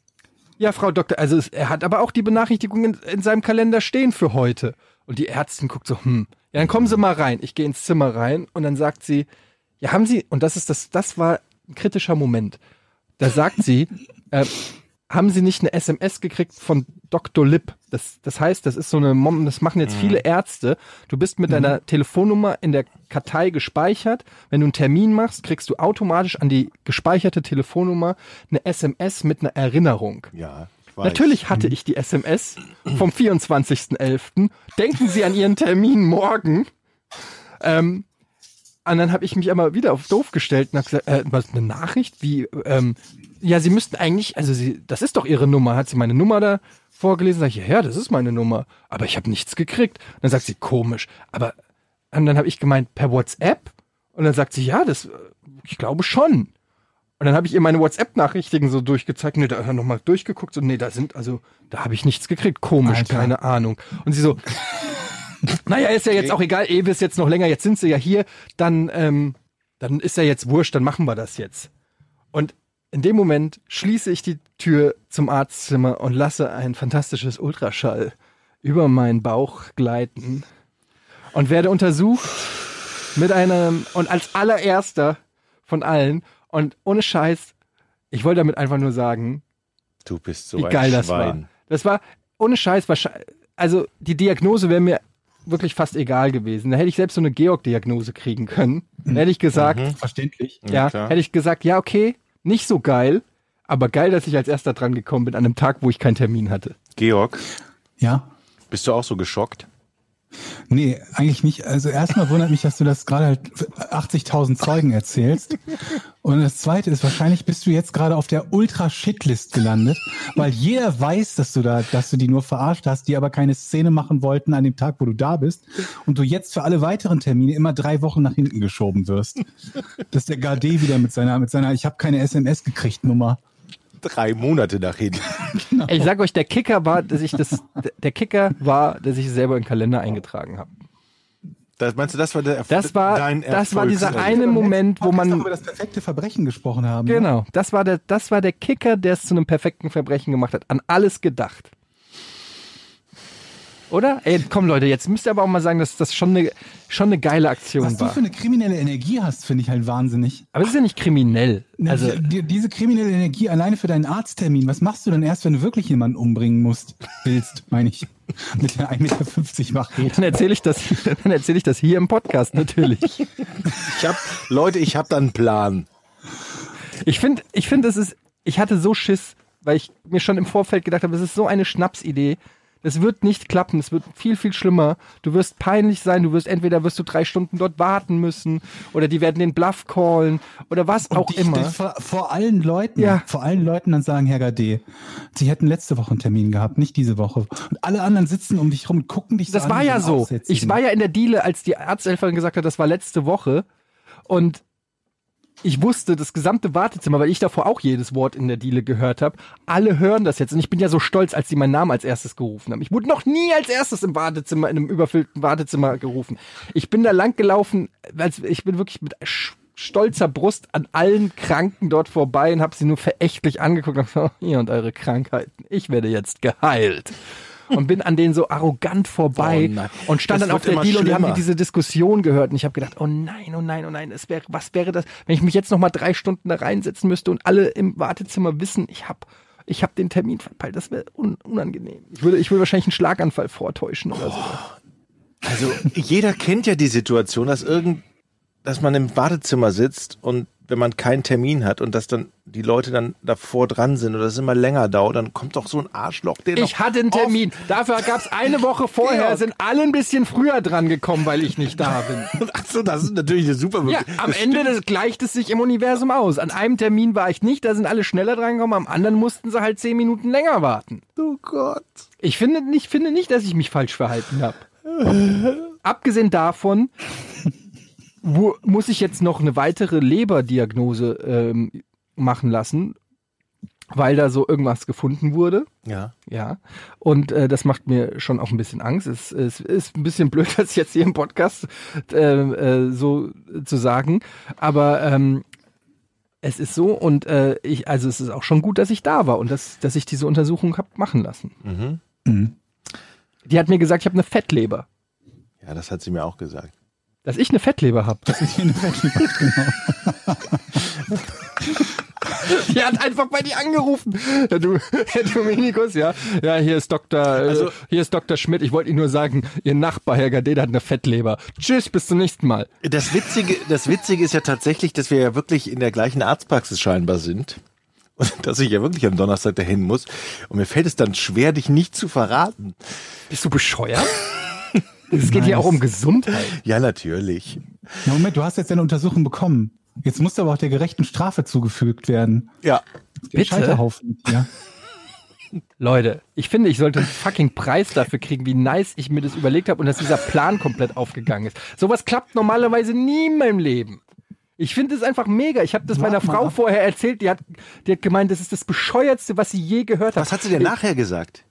ja, Frau Doktor, also es, er hat aber auch die Benachrichtigung in, in seinem Kalender stehen für heute. Und die Ärztin guckt so, hm, ja, dann kommen Sie mal rein. Ich gehe ins Zimmer rein und dann sagt sie, ja, haben Sie, und das ist das, das war ein kritischer Moment. Da sagt sie, äh, haben Sie nicht eine SMS gekriegt von Dr. Lipp? Das, das heißt, das ist so eine, Mom- das machen jetzt viele Ärzte. Du bist mit deiner Telefonnummer in der Kartei gespeichert. Wenn du einen Termin machst, kriegst du automatisch an die gespeicherte Telefonnummer eine SMS mit einer Erinnerung. Ja, weiß. Natürlich hatte ich die SMS vom 24.11. Denken Sie an Ihren Termin morgen. Ähm, und dann habe ich mich aber wieder auf doof gestellt und habe gesagt, äh, was, eine Nachricht? Wie, ähm, ja, Sie müssten eigentlich, also Sie, das ist doch Ihre Nummer. Hat sie meine Nummer da vorgelesen? Sag ich, ja, ja, das ist meine Nummer. Aber ich habe nichts gekriegt. dann sagt sie, komisch. Aber und dann habe ich gemeint, per WhatsApp? Und dann sagt sie, ja, das, ich glaube schon. Und dann habe ich ihr meine WhatsApp-Nachrichten so durchgezeigt, nee, da nochmal durchgeguckt, so, nee, da sind, also, da habe ich nichts gekriegt, komisch, Alter. keine Ahnung. Und sie so, naja, ist ja jetzt auch egal, Ewe ist jetzt noch länger, jetzt sind sie ja hier, dann, ähm, dann ist ja jetzt wurscht, dann machen wir das jetzt. Und in dem Moment schließe ich die Tür zum Arztzimmer und lasse ein fantastisches Ultraschall über meinen Bauch gleiten und werde untersucht mit einem und als allererster von allen und ohne Scheiß, ich wollte damit einfach nur sagen, Du bist so wie ein geil das Schwein. war. Das war ohne Scheiß wahrscheinlich, also die Diagnose wäre mir wirklich fast egal gewesen. Da hätte ich selbst so eine Georg-Diagnose kriegen können. Da hätte ich gesagt, Verständlich. ja, klar. hätte ich gesagt, ja, okay, nicht so geil, Aber geil, dass ich als erster dran gekommen bin an einem Tag, wo ich keinen Termin hatte. Georg, Ja. bist du auch so geschockt? Nee, eigentlich nicht. Also erstmal wundert mich, dass du das gerade halt für 80.000 Zeugen erzählst. Und das zweite ist, wahrscheinlich bist du jetzt gerade auf der Ultra-Shitlist gelandet, weil jeder weiß, dass du da, dass du die nur verarscht hast, die aber keine Szene machen wollten an dem Tag, wo du da bist. Und du jetzt für alle weiteren Termine immer drei Wochen nach hinten geschoben wirst. Dass der Gade wieder mit seiner, mit seiner, ich habe keine SMS gekriegt Nummer. Drei Monate nach hinten. Ich sag euch, der Kicker war, dass ich das, der Kicker war, dass ich es selber in den Kalender eingetragen habe. Das, meinst du, das war der Erf- Das war, dein das war dieser eine Moment, wo man, über das perfekte Verbrechen gesprochen haben. ne? genau, das war der, das war der Kicker, der es zu einem perfekten Verbrechen gemacht hat. An alles gedacht. Oder? Ey, komm Leute, jetzt müsst ihr aber auch mal sagen, dass das schon eine, schon eine geile Aktion Was du war. für eine kriminelle Energie hast, finde ich halt wahnsinnig. Aber es ist ja nicht kriminell. Also, Also die, diese kriminelle Energie alleine für deinen Arzttermin, was machst du denn erst, wenn du wirklich jemanden umbringen musst? Willst, meine ich. <laughs> Mit der 1,50 Meter Machete. dann erzähle ich das, dann erzähle ich das hier im Podcast natürlich. Ich hab, Leute, ich hab da einen Plan. Ich finde, ich finde, es ist, ich hatte so Schiss, weil ich mir schon im Vorfeld gedacht habe, es ist so eine Schnapsidee. Es wird nicht klappen, es wird viel, viel schlimmer. Du wirst peinlich sein, du wirst entweder wirst du drei Stunden dort warten müssen oder die werden den Bluff callen oder was auch dich immer. dann Vor, vor allen Leuten, Ja. vor allen Leuten dann sagen, Herr Gade, Sie hätten letzte Woche einen Termin gehabt, nicht diese Woche. Und alle anderen sitzen um dich rum und gucken dich so Das an. war wie ja so. Aussätzigen. Ich war ja in der Diele, als die Arzthelferin gesagt hat, das war letzte Woche. Und ich wusste, das gesamte Wartezimmer, weil ich davor auch jedes Wort in der Diele gehört habe, alle hören das jetzt. Und ich bin ja so stolz, als sie meinen Namen als erstes gerufen haben. Ich wurde noch nie als erstes im Wartezimmer, in einem überfüllten Wartezimmer gerufen. Ich bin da lang gelaufen, ich bin wirklich mit stolzer Brust an allen Kranken dort vorbei und habe sie nur verächtlich angeguckt und gesagt, ihr und eure Krankheiten, ich werde jetzt geheilt. Und bin an denen so arrogant vorbei Oh und stand Das dann auf der Deal und die haben diese Diskussion gehört und ich habe gedacht, oh nein, oh nein, oh nein, es wäre, was wäre das, wenn ich mich jetzt noch mal drei Stunden da reinsetzen müsste und alle im Wartezimmer wissen, ich habe ich hab den Termin verpeilt, das wäre un unangenehm. Ich würde, ich würde wahrscheinlich einen Schlaganfall vortäuschen oder so. Also jeder kennt ja die Situation, dass irgend, dass man im Wartezimmer sitzt und wenn man keinen Termin hat und dass dann die Leute dann davor dran sind oder es immer länger dauert, dann kommt doch so ein Arschloch, der Ich hatte einen Termin. Dafür gab es eine Woche vorher, Georg. sind alle ein bisschen früher dran gekommen, weil ich nicht da bin. <laughs> Ach so, das ist natürlich eine super Ja, Möglichkeit. am Ende des, gleicht es sich im Universum aus. An einem Termin war ich nicht, da sind alle schneller dran gekommen, am anderen mussten sie halt zehn Minuten länger warten. Oh Gott. Ich finde nicht, finde nicht, dass ich mich falsch verhalten habe. Abgesehen davon wo, muss ich jetzt noch eine weitere Leberdiagnose ähm, machen lassen, weil da so irgendwas gefunden wurde. Ja. Ja, und äh, das macht mir schon auch ein bisschen Angst. Es, es ist ein bisschen blöd, <laughs> das jetzt hier im Podcast äh, äh, so zu sagen, aber ähm, es ist so und äh, ich, also es ist auch schon gut, dass ich da war und dass, dass ich diese Untersuchung hab machen lassen. Mhm. Mhm. Die hat mir gesagt, ich habe eine Fettleber. Ja, das hat sie mir auch gesagt. Dass ich eine Fettleber habe. Das ist hier eine Fettleber, genau. <laughs> Die hat einfach bei dir angerufen. Herr, du, <laughs> Herr Dominikus, ja. Ja, hier ist Dr. Also- äh, hier ist Dr. Schmidt. Ich wollte Ihnen nur sagen, Ihr Nachbar, Herr Gade, hat eine Fettleber. Tschüss, bis zum nächsten Mal. Das Witzige, das Witzige ist ja tatsächlich, dass wir ja wirklich in der gleichen Arztpraxis scheinbar sind. Und <laughs> dass ich ja wirklich am Donnerstag dahin muss. Und mir fällt es dann schwer, dich nicht zu verraten. Bist du bescheuert? Es geht hier Nice. auch um Gesundheit. Ja, natürlich. Na Moment, du hast jetzt deine Untersuchung bekommen. Jetzt muss aber auch der gerechten Strafe zugefügt werden. Ja. Der Bitte? Scheiterhaufen. Ja. Leute, ich finde, ich sollte einen fucking Preis dafür kriegen, wie nice ich mir das überlegt habe und dass dieser Plan komplett aufgegangen ist. Sowas klappt normalerweise nie in meinem Leben. Ich finde es einfach mega. Ich habe das Warte meiner mal Frau ab. vorher erzählt. Die hat, die hat gemeint, das ist das bescheuertste, was sie je gehört hat. Was hat sie denn nachher gesagt?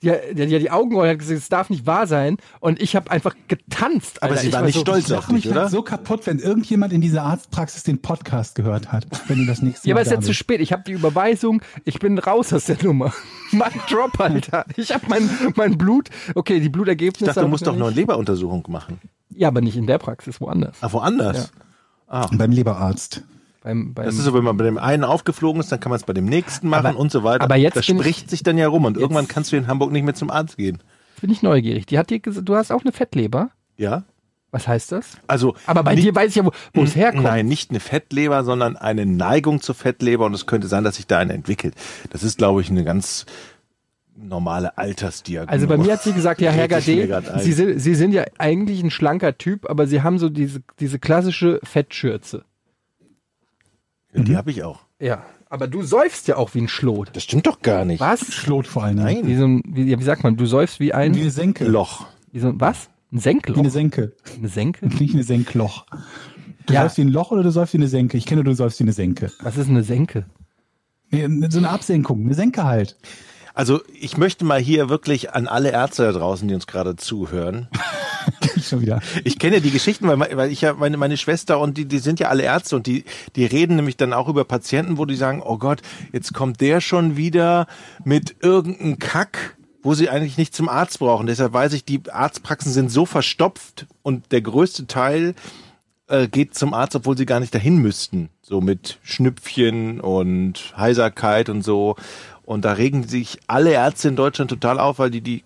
Die, die, die, die Augen rollen, hat gesagt, es darf nicht wahr sein. Und ich habe einfach getanzt. Aber Alter. sie ich war nicht so, stolz Ich auf dich, halt oder? so kaputt, wenn irgendjemand in dieser Arztpraxis den Podcast gehört hat, wenn du das nächste Ja, Mal aber es ist jetzt zu spät. Ich habe die Überweisung. Ich bin raus aus der Nummer. <laughs> Mein Drop, Alter. Ich habe mein, mein Blut. Okay, die Blutergebnisse. Ich dachte, du musst doch noch noch eine. Leberuntersuchung machen. Ja, aber nicht in der Praxis, woanders. Ah, woanders. Beim Leberarzt. Beim, beim, Das ist so, wenn man bei dem einen aufgeflogen ist, dann kann man es bei dem nächsten machen Aber- und so weiter. aber jetzt das bin ich- spricht sich dann ja rum und irgendwann kannst du in Hamburg nicht mehr zum Arzt gehen. Bin ich neugierig. Die hat dir gesagt, du hast auch eine Fettleber. Ja? Was heißt das? Also Aber bei nicht- dir weiß ich ja, wo es herkommt. Nein, nicht eine Fettleber, sondern eine Neigung zur Fettleber und es könnte sein, dass sich da eine entwickelt. Das ist, glaube ich, eine ganz normale Altersdiagnose. Also bei mir hat sie gesagt, ja, <laughs> Herr Gade. Sie sind, Sie sind ja eigentlich ein schlanker Typ, aber Sie haben so diese, diese klassische Fettschürze. Die habe ich auch. Ja. Aber du säufst ja auch wie ein Schlot. Das stimmt doch gar nicht. Was? Schlot vor allen Dingen. Wie, so ein, wie, ja, wie sagt man, du säufst wie ein, Wie eine Senke. Loch. wie so ein, was? Ein Senkloch? Wie eine Senke. Eine Senke? <laughs> Nicht eine Senkloch. Du Ja. säufst wie ein Loch oder du säufst wie eine Senke? Ich kenne, du säufst wie eine Senke. Was ist eine Senke? Nee, so eine Absenkung, eine Senke halt. Also ich möchte mal hier wirklich an alle Ärzte da draußen, die uns gerade zuhören. Schon wieder. Ich kenne die Geschichten, weil, weil ich ja meine, meine Schwester und die, die sind ja alle Ärzte und die, die reden nämlich dann auch über Patienten, wo die sagen, oh Gott, jetzt kommt der schon wieder mit irgendeinem Kack, wo sie eigentlich nicht zum Arzt brauchen. Deshalb weiß ich, die Arztpraxen sind so verstopft und der größte Teil äh, geht zum Arzt, obwohl sie gar nicht dahin müssten. So mit Schnüpfchen und Heiserkeit und so. Und da regen sich alle Ärzte in Deutschland total auf, weil die die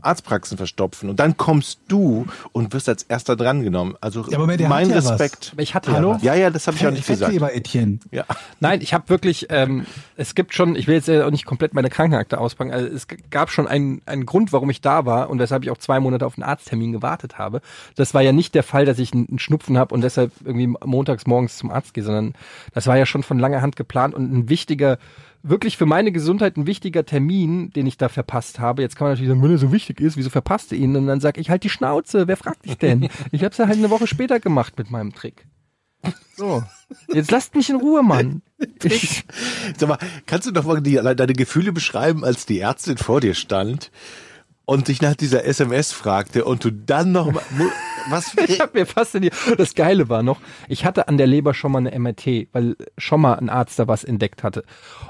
Arztpraxen verstopfen. Und dann kommst du und wirst als erster drangenommen. Also Ja, aber Moment, der mein hat ja was. Respekt. Aber ich hatte Hallo? ja was. Ja, das habe ich auch nicht gesagt. Fettleber, Etienne. Ja. Nein, ich habe wirklich, ähm, es gibt schon, ich will jetzt ja auch nicht komplett meine Krankenakte auspacken, also es gab schon einen, einen Grund, warum ich da war und weshalb ich auch zwei Monate auf einen Arzttermin gewartet habe. Das war ja nicht der Fall, dass ich einen einen Schnupfen habe und deshalb irgendwie montags morgens zum Arzt gehe, sondern das war ja schon von langer Hand geplant und ein wichtiger, wirklich für meine Gesundheit ein wichtiger Termin, den ich da verpasst habe. Jetzt kann man natürlich sagen, wenn er so wichtig ist, wieso verpasst du ihn? Und dann sag ich halt die Schnauze, wer fragt dich denn? <laughs> Ich habe es ja halt eine Woche später gemacht mit meinem Trick. So, jetzt lasst mich in Ruhe, Mann. <laughs> Ich, Sag mal, kannst du doch mal die, deine Gefühle beschreiben, als die Ärztin vor dir stand und dich nach dieser SMS fragte und du dann noch mal, was? <laughs> ich hab mir fast in die, das Geile war noch, ich hatte an der Leber schon mal eine MRT, weil schon mal ein Arzt da was entdeckt hatte.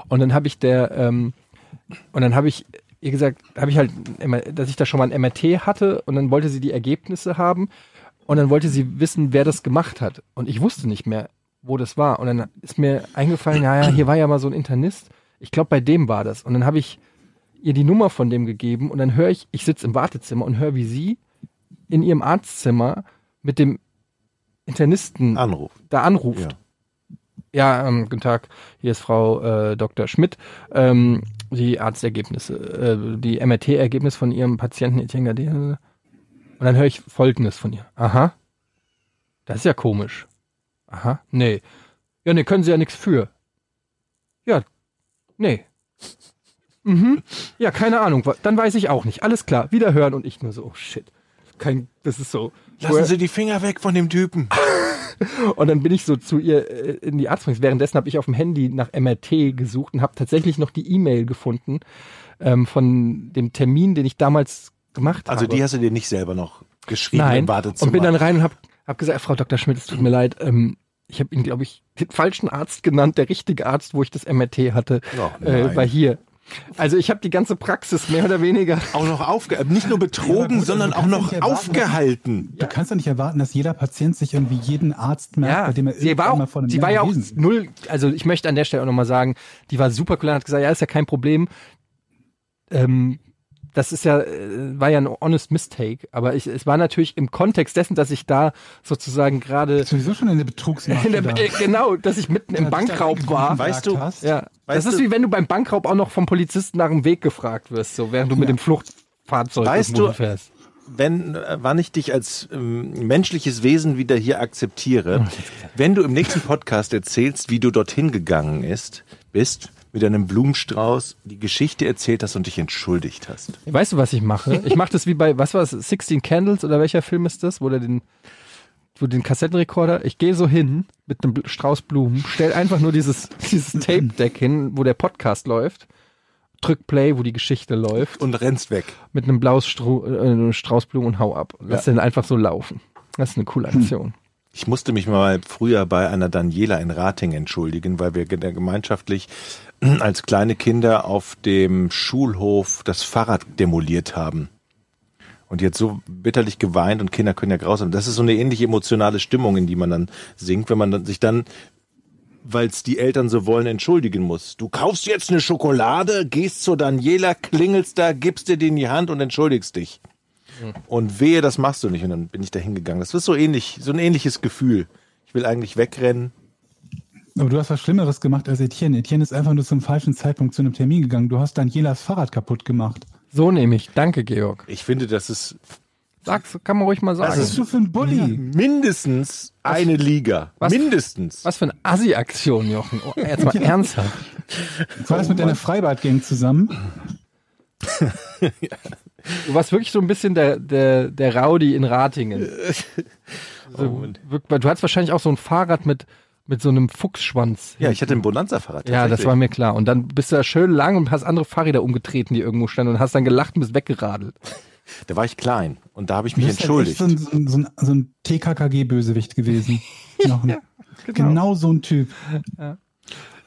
Und dann habe ich der, ähm, und dann habe ich ihr gesagt, habe ich halt, dass ich da schon mal ein MRT hatte und dann wollte sie die Ergebnisse haben und dann wollte sie wissen, wer das gemacht hat. Und ich wusste nicht mehr, wo das war. Und dann ist mir eingefallen, naja, hier war ja mal so ein Internist. Ich glaube, bei dem war das. Und dann habe ich ihr die Nummer von dem gegeben und dann höre ich, ich sitze im Wartezimmer und höre, wie sie in ihrem Arztzimmer mit dem Internisten Anruf. da anruft. Ja, ähm, guten Tag, hier ist Frau äh, Dr. Schmidt. Ähm, die Arztergebnisse, äh, die MRT-Ergebnis von ihrem Patienten Etienne Gade. Und dann höre ich Folgendes von ihr. Aha. Das ist ja komisch. Aha. Nee. Ja, nee, können Sie ja nichts für. Ja. Nee. Mhm. Ja, keine Ahnung. Dann weiß ich auch nicht. Alles klar. Wiederhören und ich nur so, oh shit. Kein, das ist so. Lassen Sie die Finger weg von dem Typen. <laughs> Und dann bin ich so zu ihr äh, in die Arztpraxis. Währenddessen habe ich auf dem Handy nach MRT gesucht und habe tatsächlich noch die E-Mail gefunden ähm, von dem Termin, den ich damals gemacht Also habe. die hast du dir nicht selber noch geschrieben Nein. im Wartezimmer. Und bin dann rein und habe hab gesagt, Frau Dr. Schmidt, es tut mir leid. Ähm, ich habe ihn, glaube ich, den falschen Arzt genannt. Der richtige Arzt, wo ich das MRT hatte, Oh, äh, war hier. Also ich habe die ganze Praxis mehr oder weniger. auch noch aufge nicht nur betrogen, gut, sondern also auch noch erwarten, aufgehalten. Du kannst doch nicht erwarten, dass jeder Patient sich irgendwie jeden Arzt merkt, bei dem er sie war irgendwann mal auch, sie Jahr war ja auch gewesen ist. null, also ich möchte an der Stelle auch nochmal sagen, die war super cool und hat gesagt, ja, ist ja kein Problem. Ähm, das ist ja, äh, war ja ein honest mistake, aber ich, es war natürlich im Kontext dessen, dass ich da sozusagen gerade Sowieso schon in der Betrugsmasche <laughs> in der, da. äh, genau, dass ich mitten im Ja, da Bankraub war. Weißt du, hast. Ja, Weißt das ist du- wie wenn du beim Bankraub auch noch vom Polizisten nach dem Weg gefragt wirst, so während du mit dem Fluchtfahrzeug Weißt du- fährst. wenn, äh, wann ich dich als ähm, menschliches Wesen wieder hier akzeptiere, wenn du im nächsten Podcast erzählst, wie du dorthin gegangen ist, bist, mit einem Blumenstrauß die Geschichte erzählt hast und dich entschuldigt hast. Weißt du, was ich mache? Ich mache das wie bei, was war es, 16 Candles oder welcher Film ist das, wo der den, wo den Kassettenrekorder, ich gehe so hin mit einem Strauß Blumen, stell einfach nur dieses, <laughs> dieses Tape-Deck hin, wo der Podcast läuft, drück Play, wo die Geschichte läuft, Und rennst weg. mit einem blauen Stru äh, Strauß Blumen und hau ab. Lass den einfach so laufen. Das ist eine coole Aktion. Ich musste mich mal früher bei einer Daniela in Rating entschuldigen, weil wir ge- gemeinschaftlich <clears throat> als kleine Kinder auf dem Schulhof das Fahrrad demoliert haben. Und jetzt so bitterlich geweint und Kinder können ja grausam. Das ist so eine ähnliche emotionale Stimmung, in die man dann singt, wenn man dann sich dann, weil es die Eltern so wollen, entschuldigen muss. Du kaufst jetzt eine Schokolade, gehst zu Daniela, klingelst da, gibst dir die in die Hand und entschuldigst dich. Und wehe, das machst du nicht. Und dann bin ich da hingegangen. Das ist so ähnlich, so ein ähnliches Gefühl. Ich will eigentlich wegrennen. Aber du hast was Schlimmeres gemacht als Etienne. Etienne ist einfach nur zum falschen Zeitpunkt zu einem Termin gegangen. Du hast dann Jelas Fahrrad kaputt gemacht. So nehme ich. Danke, Georg. Ich finde, das ist Sag's, kann man ruhig mal sagen. Was bist du für ein Bulli? mindestens eine Liga. Was? Mindestens. Was für eine Assi-Aktion, Jochen. Oh, jetzt mal <laughs> ernsthaft. War das mit deiner Freibad-Gang zusammen? <laughs> Du warst wirklich so ein bisschen der, der, der Rowdy in Ratingen. <laughs> So, wirk- du hattest wahrscheinlich auch so ein Fahrrad mit, mit so einem Fuchsschwanz. Ja, ich hatte ein Bonanza-Fahrrad. Ja, das war mir klar. Und dann bist du da schön lang und hast andere Fahrräder umgetreten, die irgendwo standen und hast dann gelacht und bist weggeradelt. Da war ich klein und da habe ich mich Du bist halt entschuldigt. echt so ein, so ein, so ein TKKG-Bösewicht gewesen. <laughs> Noch ein, genau. so ein Typ.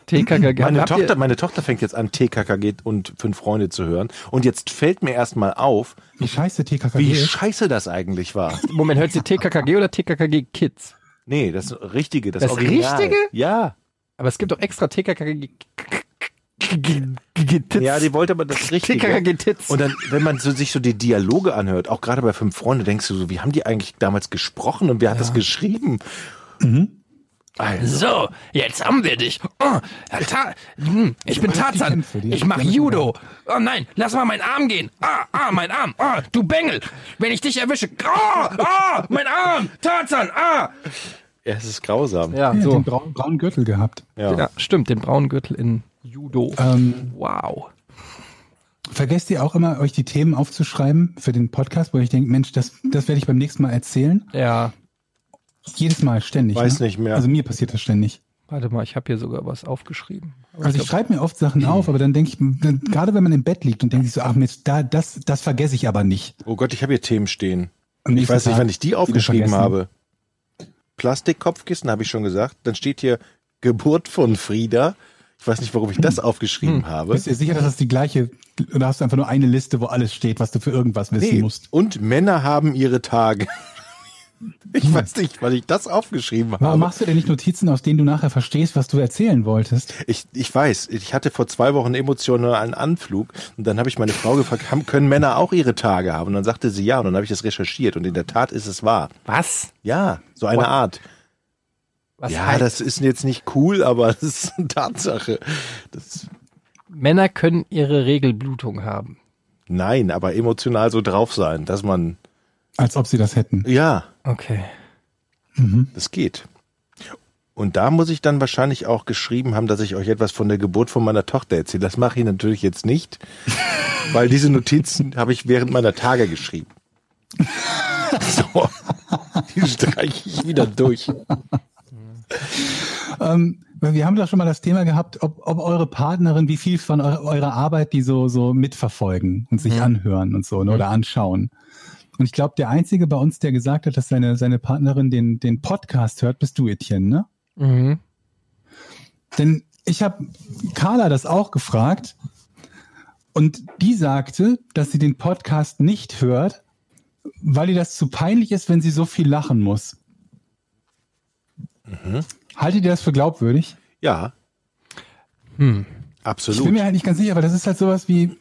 TKKG. Meine Tochter, meine Tochter fängt jetzt an, TKKG und fünf Freunde zu hören. Und jetzt fällt mir erstmal auf, Wie scheiße TKKG wie ist. scheiße das eigentlich war. Moment, hört sie TKKG oder TKKG Kids? Nee, das Richtige, das, Das Original. Richtige? Ja. Aber es gibt doch extra TKKG. Ja, die wollte aber das Richtige. Und dann, wenn man so, sich so die Dialoge anhört, auch gerade bei Fünf Freunde, denkst du so, wie haben die eigentlich damals gesprochen und wer hat das geschrieben? Also, So, jetzt haben wir dich. Oh, hm, ich bin Tarzan. Ich mache Judo. Oh nein, lass mal meinen Arm gehen. Ah, ah, mein Arm. Ah, du Bengel. Wenn ich dich erwische. Ah, ah, mein Arm. Tarzan. Ah. Ja, es ist grausam. Ja, Ja, so. den braunen, braunen Gürtel gehabt. Ja. Ja, stimmt, den braunen Gürtel in Judo. Ähm, Wow. vergesst ihr auch immer, euch die Themen aufzuschreiben für den Podcast, wo ich denke, Mensch, das, das werde ich beim nächsten Mal erzählen. Ja, Jedes Mal, ständig. Weiß ne? nicht mehr. Also mir passiert das ständig. warte mal, ich habe hier sogar was aufgeschrieben. Aber Also ich ich schreibe mir oft Sachen auf, aber dann denke ich, dann, gerade wenn man im Bett liegt und denkt sich so, ach Mist, da, das, das vergesse ich aber nicht. Oh Gott, ich habe hier Themen stehen. Ich weiß nicht, Tag wann ich die aufgeschrieben habe. Plastikkopfkissen habe ich schon gesagt. Dann steht hier Geburt von Frieda. Ich weiß nicht, warum ich das aufgeschrieben habe. Bist du dir sicher, dass das die gleiche, oder hast du einfach nur eine Liste, wo alles steht, was du für irgendwas wissen Nee. musst? Und Männer haben ihre Tage. Ich weiß nicht, weil ich das aufgeschrieben Warum habe. machst du denn nicht Notizen, aus denen du nachher verstehst, was du erzählen wolltest? Ich, ich weiß, ich hatte vor zwei Wochen einen emotionalen Anflug und dann habe ich meine Frau gefragt, haben, können Männer auch ihre Tage haben? Und dann sagte sie ja und dann habe ich das recherchiert und in der Tat ist es wahr. was? Ja, so eine What? Art. Was ja, heißt, das ist jetzt nicht cool, aber <laughs> das ist eine Tatsache. Das, Männer können ihre Regelblutung haben. nein, aber emotional so drauf sein, dass man, Als ob sie das hätten. ja, Okay. das geht. Und da muss ich dann wahrscheinlich auch geschrieben haben, dass ich euch etwas von der Geburt von meiner Tochter erzähle. Das mache ich natürlich jetzt nicht, <laughs> weil diese Notizen habe ich während meiner Tage geschrieben. <laughs> So, die streiche ich wieder durch. Ähm, wir haben doch schon mal das Thema gehabt, ob, ob eure Partnerin, wie viel von eu eurer Arbeit die so, so mitverfolgen und sich anhören und so ne, oder anschauen. Und ich glaube, der Einzige bei uns, der gesagt hat, dass seine, seine Partnerin den, den Podcast hört, bist du, Etienne, ne? Mhm. Denn ich habe Carla das auch gefragt und die sagte, dass sie den Podcast nicht hört, weil ihr das zu peinlich ist, wenn sie so viel lachen muss. Haltet ihr das für glaubwürdig? Ja, Hm. Ich absolut. bin mir halt nicht ganz sicher, aber das ist halt sowas wie,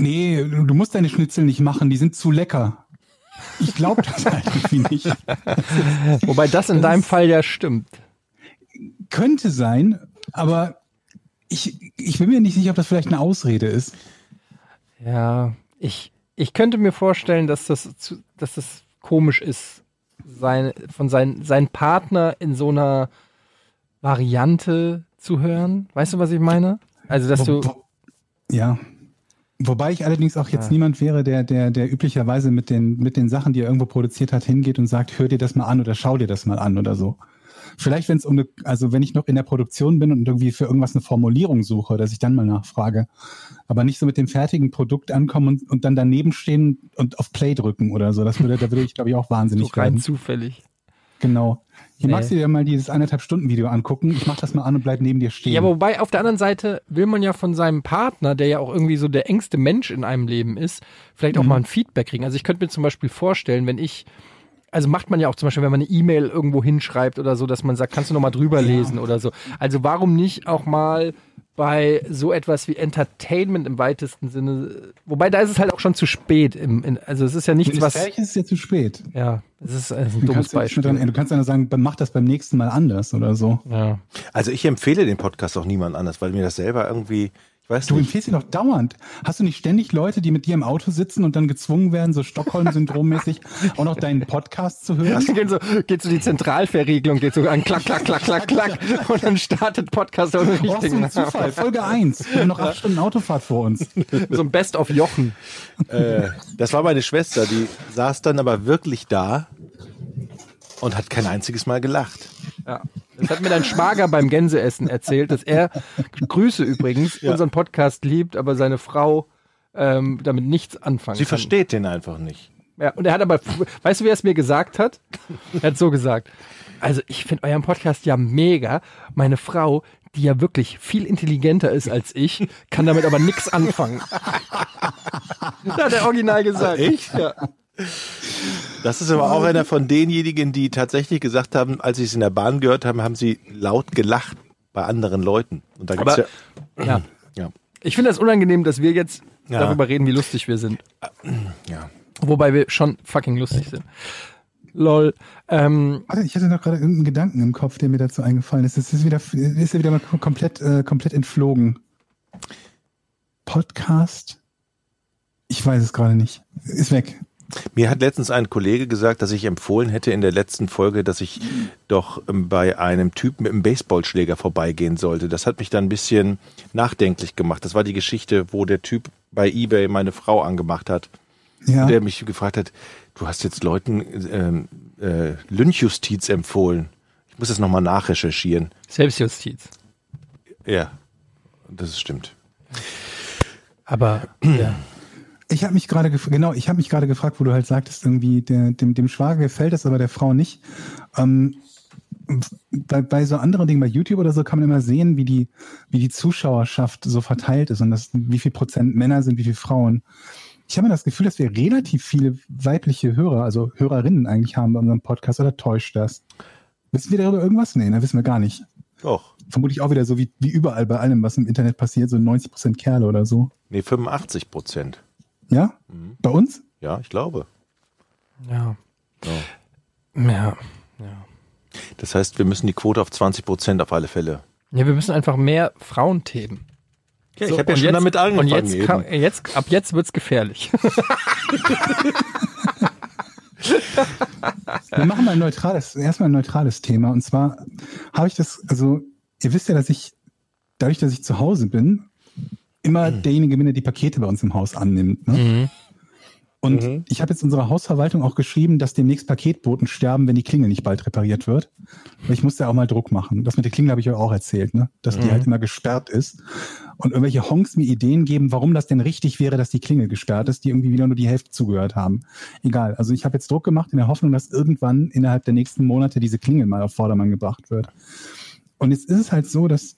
nee, du musst deine Schnitzel nicht machen, die sind zu lecker. Ich glaube das halt irgendwie nicht. <laughs> Wobei das in deinem Fall ja stimmt. Könnte sein, aber ich, ich bin mir nicht sicher, ob das vielleicht eine Ausrede ist. Ja, ich, ich könnte mir vorstellen, dass das, zu, dass das komisch ist, sein, von sein, seinen Partner in so einer Variante zu hören. Weißt du, was ich meine? Also, dass du. Ja. Wobei ich allerdings auch jetzt Ja. niemand wäre, der, der, der üblicherweise mit den, mit den Sachen, die er irgendwo produziert hat, hingeht und sagt, hör dir das mal an oder schau dir das mal an oder so. Vielleicht, wenn es um eine, also wenn ich noch in der Produktion bin und irgendwie für irgendwas eine Formulierung suche, dass ich dann mal nachfrage. Aber nicht so mit dem fertigen Produkt ankommen und, und dann daneben stehen und auf Play drücken oder so. Das würde, da würde ich, glaube ich, auch <laughs> so wahnsinnig rein werden. zufällig. Genau. Hier Nee. magst du dir mal dieses eineinhalb Stunden Video angucken. Ich mach das mal an und bleib neben dir stehen. Ja, wobei auf der anderen Seite will man ja von seinem Partner, der ja auch irgendwie so der engste Mensch in einem Leben ist, vielleicht auch mal ein Feedback kriegen. Also ich könnte mir zum Beispiel vorstellen, wenn ich, also macht man ja auch zum Beispiel, wenn man eine E-Mail irgendwo hinschreibt oder so, dass man sagt, kannst du noch mal drüber lesen oder so. Also warum nicht auch mal bei so etwas wie Entertainment im weitesten Sinne, wobei da ist es halt auch schon zu spät. Im, in, also es ist ja nichts, was, fertig ist, ja zu spät. ja, es ist, ein Du dummes kannst, ja Beispiel. dran, du kannst ja nur sagen, mach das beim nächsten Mal anders oder so. Ja. Also ich empfehle den Podcast auch niemand anders, weil mir das selber irgendwie, weiß Du nicht. empfiehlst ihn doch dauernd. Hast du nicht ständig Leute, die mit dir im Auto sitzen und dann gezwungen werden, so Stockholm-Syndrom-mäßig <laughs> auch noch deinen Podcast zu hören? geht so, geht so die Zentralverriegelung, geht so an klack, klack, klack, klack, klack und dann startet Podcast Oh, so richtigen ein Zufall. Folge 1. Wir haben noch acht Stunden Autofahrt vor uns. <laughs> So ein Best of Jochen. Äh, das war meine Schwester, die saß dann aber wirklich da und hat kein einziges Mal gelacht. Ja. Das hat mir dein Schwager beim Gänseessen erzählt, dass er, Grüße übrigens, Ja. unseren Podcast liebt, aber seine Frau ähm, damit nichts anfangen Sie kann. versteht den einfach nicht. Ja, und er hat aber, weißt du, wie er es mir gesagt hat? Er hat so gesagt. Also ich finde euren Podcast ja mega. Meine Frau, die ja wirklich viel intelligenter ist als ich, kann damit aber nichts anfangen. Das <laughs> hat er original gesagt. Echt? Ja. Das ist aber auch einer von denjenigen, die tatsächlich gesagt haben, als sie es in der Bahn gehört haben, haben sie laut gelacht bei anderen Leuten. Und da gibt's Aber- ja, ja. ja, Ich finde das unangenehm, dass wir jetzt Ja. darüber reden, wie lustig wir sind. ja. Wobei wir schon fucking lustig sind. Lol. Ähm, Warte, ich hatte noch gerade irgendeinen Gedanken im Kopf, der mir dazu eingefallen ist. Es ist wieder, ist ja wieder mal komplett, äh, komplett entflogen. Podcast? Ich weiß es gerade nicht. Ist weg. Mir hat letztens ein Kollege gesagt, dass ich empfohlen hätte in der letzten Folge, dass ich doch ähm, bei einem Typen mit einem Baseballschläger vorbeigehen sollte. Das hat mich dann ein bisschen nachdenklich gemacht. Das war die Geschichte, wo der Typ bei eBay meine Frau angemacht hat. Ja. Der mich gefragt hat, du hast jetzt Leuten ähm, äh, Lynchjustiz empfohlen. Ich muss das nochmal nachrecherchieren. Selbstjustiz. Ja, das stimmt. Aber ja. Ich habe mich gerade genau, ich habe mich gerade gefragt, wo du halt sagtest, irgendwie der, dem, dem Schwager gefällt es, aber der Frau nicht. Ähm, bei, bei so anderen Dingen, bei YouTube oder so, kann man immer sehen, wie die, wie die Zuschauerschaft so verteilt ist und das, wie viel Prozent Männer sind, wie viel Frauen. Ich habe mir das Gefühl, dass wir relativ viele weibliche Hörer, also Hörerinnen eigentlich haben bei unserem Podcast, oder täuscht das? Wissen wir darüber irgendwas? Nee, da wissen wir gar nicht. Doch. Vermutlich auch wieder so wie, wie überall bei allem, was im Internet passiert, so 90 Prozent Kerle oder so. Nee, 85 Prozent. Ja? Bei uns? Ja, ich glaube. Ja. Ja. Ja. Ja. Das heißt, wir müssen die Quote auf 20 Prozent auf alle Fälle. Ja, wir müssen einfach mehr Frauenthemen. Ja, So, ich habe ja schon jetzt- damit angefangen. Und jetzt, kann, jetzt, ab jetzt wird's gefährlich. <laughs> Wir machen mal ein neutrales, erstmal ein neutrales Thema. Und zwar habe ich das, also ihr wisst ja, dass ich, dadurch, dass ich zu Hause bin, immer derjenige bin, der die Pakete bei uns im Haus annimmt. Ne? Und ich habe jetzt unserer Hausverwaltung auch geschrieben, dass demnächst Paketboten sterben, wenn die Klingel nicht bald repariert wird. Weil ich musste ja auch mal Druck machen. Das mit der Klingel habe ich euch auch erzählt, ne? dass die halt immer gesperrt ist. Und irgendwelche Honks mir Ideen geben, warum das denn richtig wäre, dass die Klingel gesperrt ist, die irgendwie wieder nur die Hälfte zugehört haben. Egal. Also ich habe jetzt Druck gemacht in der Hoffnung, dass irgendwann innerhalb der nächsten Monate diese Klingel mal auf Vordermann gebracht wird. Und jetzt ist es halt so, dass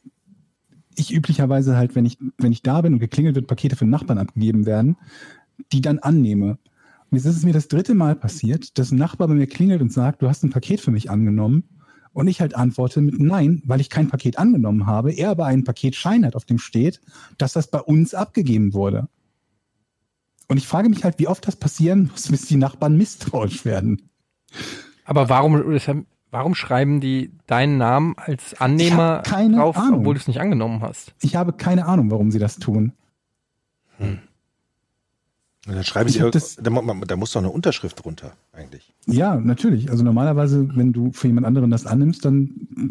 ich üblicherweise halt, wenn ich, wenn ich da bin und geklingelt wird, Pakete für den Nachbarn abgegeben werden, die dann annehme. Und jetzt ist es mir das dritte Mal passiert, dass ein Nachbar bei mir klingelt und sagt, du hast ein Paket für mich angenommen. Und ich halt antworte mit Nein, weil ich kein Paket angenommen habe, er aber einen Paketschein hat, auf dem steht, dass das bei uns abgegeben wurde. Und ich frage mich halt, wie oft das passieren muss, bis die Nachbarn misstrauisch werden. Aber warum, warum schreiben die deinen Namen als Annehmer drauf, Ahnung. obwohl du es nicht angenommen hast? Ich habe keine Ahnung, warum sie das tun. Und dann schreiben Ich irg- das- da, da muss doch eine Unterschrift drunter, eigentlich. Ja, natürlich. Also normalerweise, wenn du für jemand anderen das annimmst, dann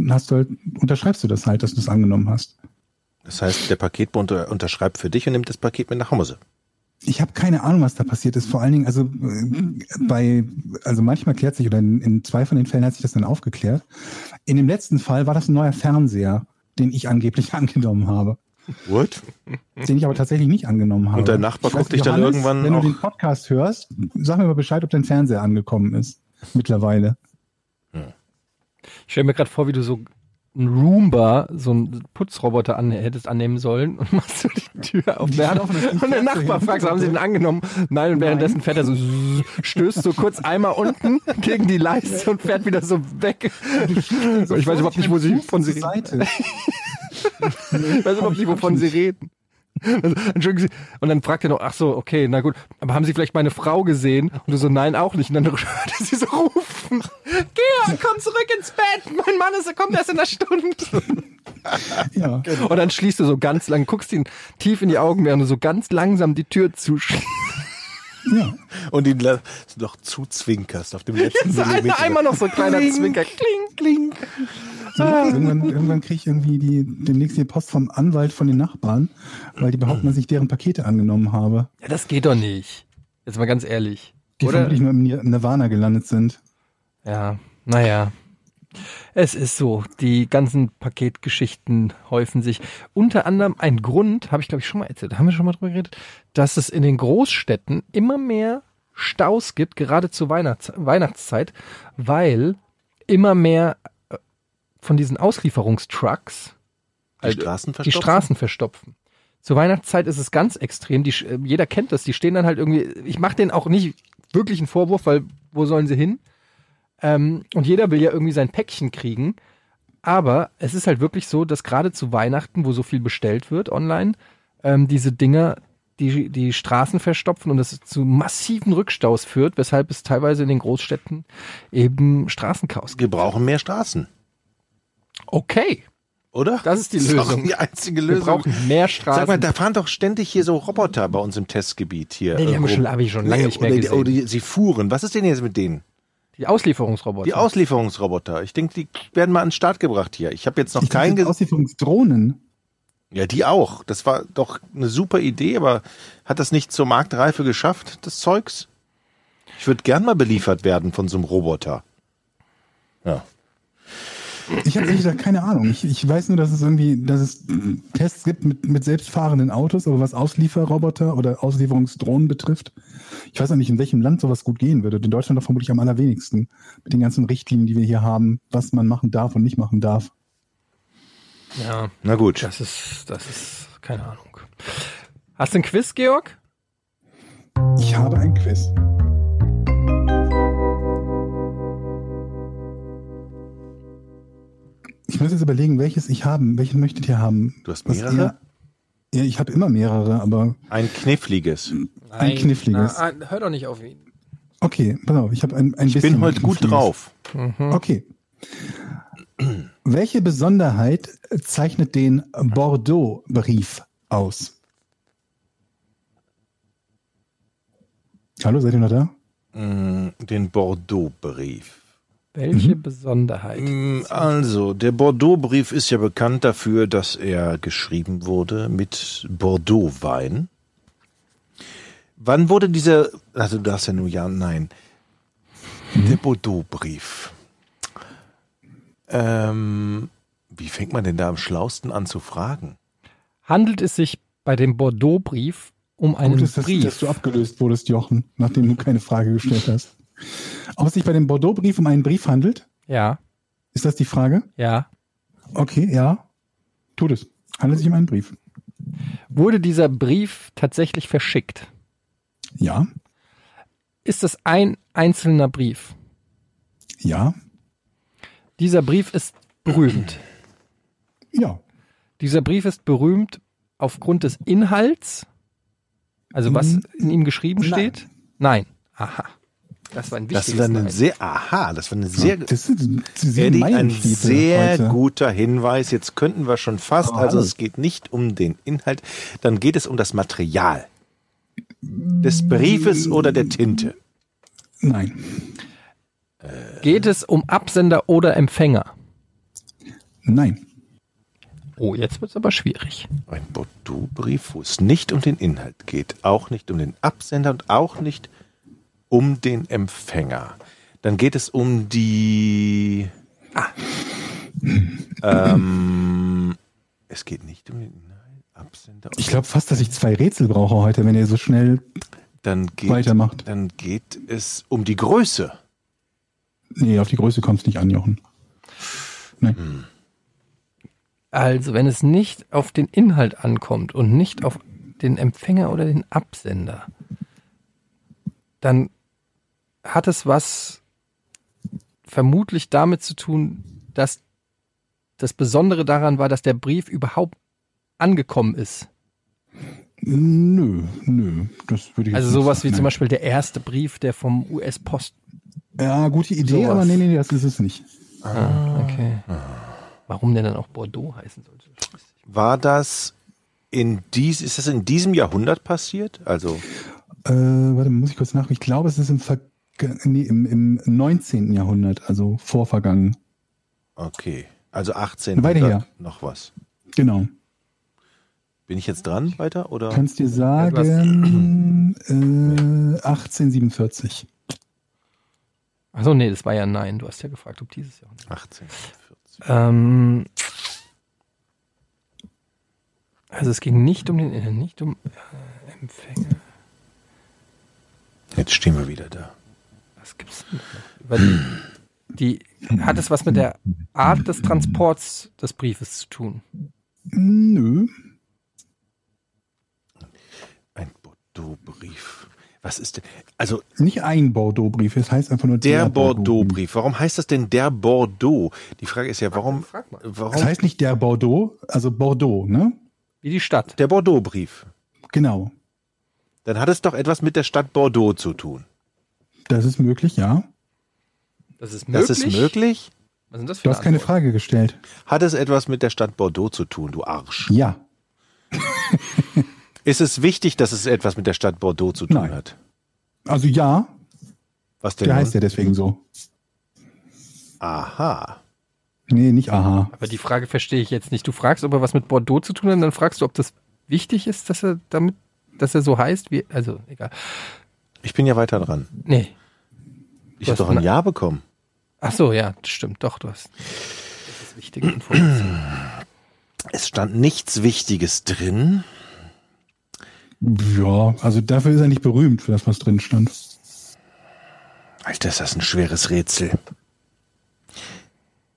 hast du halt, unterschreibst du das halt, dass du es angenommen hast. Das heißt, der Paketbote unter, unterschreibt für dich und nimmt das Paket mit nach Hause. Ich habe keine Ahnung, was da passiert ist. Vor allen Dingen, also äh, bei, also manchmal klärt sich, oder in, in zwei von den Fällen hat sich das dann aufgeklärt. In dem letzten Fall war das ein neuer Fernseher, den ich angeblich <laughs> angenommen habe. What? Den ich aber tatsächlich nicht angenommen habe. Und dein Nachbar guckt dich nicht, dann Johannes, irgendwann Wenn auch- du den Podcast hörst, sag mir mal Bescheid, ob dein Fernseher angekommen ist. Mittlerweile. Ich stelle mir gerade vor, wie du so ein Roomba, so einen Putzroboter an, hättest annehmen sollen und <laughs> machst du die Tür auf. Der hat auf und <laughs> der so Nachbar fragt, so, haben sie den angenommen? Nein, und währenddessen fährt er so, <laughs> stößt so kurz einmal unten gegen die Leiste und fährt wieder so weg. ich weiß überhaupt nicht, wo sie von sie Seite. Ich weiß überhaupt nicht, wovon sie reden. <laughs> Entschuldigen Sie. Und dann fragt er noch, ach so, okay, na gut, aber haben Sie vielleicht meine Frau gesehen? Und du so, nein, auch nicht. Und dann <laughs> hört er sie so rufen, Georg, komm zurück ins Bett, mein Mann ist, er kommt erst in einer Stunde. <laughs> Ja. Und dann schließt du so ganz lang, guckst ihn tief in die Augen, während du so ganz langsam die Tür zuschließt. Ja. Und ihn noch zuzwinkerst auf dem letzten So Millimeter. einmal noch so ein kleiner Zwinker, kling, kling. Irgendwann, irgendwann kriege ich irgendwie die, demnächst die Post vom Anwalt von den Nachbarn, weil die behaupten, dass ich deren Pakete angenommen habe, Ja, das geht doch nicht. Jetzt mal ganz ehrlich. die Oder? vermutlich nur im Nir- Nirvana gelandet sind. Ja, naja. Es ist so, die ganzen Paketgeschichten häufen sich. Unter anderem ein Grund, habe ich glaube ich schon mal erzählt, haben wir schon mal drüber geredet, dass es in den Großstädten immer mehr Staus gibt, gerade zur Weihnachts Weihnachtszeit, weil immer mehr äh, von diesen Auslieferungstrucks Die also Straßen die verstopfen? Straßen verstopfen. Zur Weihnachtszeit ist es ganz extrem. Die, äh, jeder kennt das. Die stehen dann halt irgendwie. Ich mache denen auch nicht wirklich einen Vorwurf, weil wo sollen sie hin? Ähm, und jeder will ja irgendwie sein Päckchen kriegen. Aber es ist halt wirklich so, dass gerade zu Weihnachten, wo so viel bestellt wird online, ähm, diese Dinger die, die Straßen verstopfen und es zu massiven Rückstaus führt, weshalb es teilweise in den Großstädten eben Straßenchaos gibt. Wir brauchen mehr Straßen, Okay, oder? Das ist die Lösung. die einzige wir Lösung. brauchen mehr Straßen. Sag mal, da fahren doch ständig hier so Roboter bei uns im Testgebiet hier. Nee, die haben wir rum. schon- hab ich schon lange nicht mehr die- gesehen. Oder die, sie fuhren. Was ist denn jetzt mit denen? Die Auslieferungsroboter. Die Auslieferungsroboter. Ich denke, die werden mal an den Start gebracht hier. Ich habe jetzt noch Ich keinen gesehen. Auslieferungsdrohnen. Ja, die auch. Das war doch eine super Idee, aber hat das nicht zur Marktreife geschafft, das Zeugs? Ich würde gern mal beliefert werden von so einem Roboter. Ja. Ich habe ehrlich gesagt keine Ahnung. Ich, ich weiß nur, dass es irgendwie, dass es Tests gibt mit, mit selbstfahrenden Autos, aber was Auslieferroboter oder Auslieferungsdrohnen betrifft, ich weiß auch nicht, in welchem Land sowas gut gehen würde. In Deutschland doch vermutlich am allerwenigsten. Mit den ganzen Richtlinien, die wir hier haben, was man machen darf und nicht machen darf. Ja, Na gut. das ist, das ist, keine Ahnung. Hast du ein Quiz, Georg? Ich habe ein Quiz. Ich muss jetzt überlegen, welches ich haben, welchen möchtet ihr haben? Du hast Was mehrere? Ihr, ja, ich habe immer mehrere, aber Ein kniffliges. Ein kniffliges. Na, hör doch nicht auf ihn. okay, pass auf, ich habe ein, ein Ich bisschen. bin heute gut drauf. Okay. Welche Besonderheit zeichnet den Bordeaux-Brief aus? Hallo, seid ihr noch da? Mm, Den Bordeaux-Brief. Welche Besonderheit? Mm, Also, der Bordeaux-Brief ist ja bekannt dafür, dass er geschrieben wurde mit Bordeaux-Wein. Wann wurde dieser, also du darfst ja nur ja, nein. Der Bordeaux-Brief. Ähm, wie fängt man denn da am schlausten an zu fragen? Handelt es sich bei dem Bordeaux-Brief um einen Gut ist, dass, Brief? dass du abgelöst wurdest, Jochen, nachdem du keine Frage gestellt hast. Ob es sich bei dem Bordeaux-Brief um einen Brief handelt? ja, Ist das die Frage? ja. Okay, ja. Tut es. Handelt sich um einen Brief? Wurde dieser Brief tatsächlich verschickt? Ja. Ist es ein einzelner Brief? Ja. Dieser Brief ist berühmt. Ja. Dieser Brief ist berühmt aufgrund des Inhalts, also was in ihm geschrieben nein. steht? Nein. Aha. Das war ein Das wichtiges war eine Nein. sehr, aha, das war eine sehr, Das sind, Eddie, ein sehr heute. guter Hinweis. Jetzt könnten wir schon fast, Aber also es geht nicht um den Inhalt, dann geht es um das Material des Briefes oder der Tinte. Nein. Geht es um Absender oder Empfänger? Nein. Oh, jetzt wird es aber schwierig. Ein Bordeaux-Brief, wo es nicht um den Inhalt geht, auch nicht um den Absender und auch nicht um den Empfänger. Dann geht es um die. Ah. Ähm, es geht nicht um den Inhalt, Absender. Ich glaube fast, dass ich zwei Rätsel brauche heute, wenn ihr so schnell. dann geht, weitermacht. Dann geht es um die Größe. Nee, auf die Größe kommt es nicht an, Jochen. Nein. Also, wenn es nicht auf den Inhalt ankommt und nicht auf den Empfänger oder den Absender, dann hat es was vermutlich damit zu tun, dass das Besondere daran war, dass der Brief überhaupt angekommen ist. Nö, nö, das würde ich Also sowas wie sagen, zum nein. Beispiel der erste Brief, der vom US-Post. Ja, gute Idee, Sowas. aber nee, nee, das ist es nicht. Ah, okay. Warum der dann auch Bordeaux heißen sollte? War das in dies, ist das in diesem Jahrhundert passiert? Also, Äh, warte, muss ich kurz nach. Ich glaube, es ist im, Ver nee, im, im 19. Jahrhundert, also vorvergangen. okay. Also 18. Weiter her. noch was. Genau. Bin ich jetzt dran weiter oder? Kannst dir du sagen, äh, 1847. Achso, nee, das war ja nein. Du hast ja gefragt, ob dieses Jahr. 18. 40. Ähm, also es ging nicht um den Inhalt, nicht um äh, Empfänger. Jetzt stehen wir wieder da. Was gibt's denn die, die, hat es was mit der Art des Transports des Briefes zu tun? Nö. Ein Bordeaux-Brief. Was ist denn? Also Nicht ein Bordeaux-Brief, es heißt einfach nur der Bordeaux-Brief. Bordeaux-Brief. Warum heißt das denn der Bordeaux? Die Frage ist ja, warum? Frag mal. Es Warum heißt nicht der Bordeaux, also Bordeaux, ne? Wie die Stadt. der Bordeaux-Brief? Genau. Dann hat es doch etwas mit der Stadt Bordeaux zu tun. Das ist möglich, ja. Das ist Das ist möglich. Was sind das für Du hast keine? Frage gestellt. Hat es etwas mit der Stadt Bordeaux zu tun, du Arsch? Ja. <laughs> Ist es wichtig, dass es etwas mit der Stadt Bordeaux zu tun Nein. hat? Also ja, Was denn? der nun? heißt ja deswegen so. Aha. Nee, nicht aha. Aber die Frage verstehe ich jetzt nicht. Du fragst, ob er was mit Bordeaux zu tun hat, und dann fragst du, ob das wichtig ist, dass er damit, dass er so heißt, wie, also, egal. Ich bin ja weiter dran. Nee. Ich habe doch ein Ja bekommen. Ach so, ja, stimmt, doch, du hast. Das ist wichtige Information. Es stand nichts Wichtiges drin. Ja, also dafür ist er nicht berühmt, für das, was drin stand. Alter, ist das ein schweres Rätsel.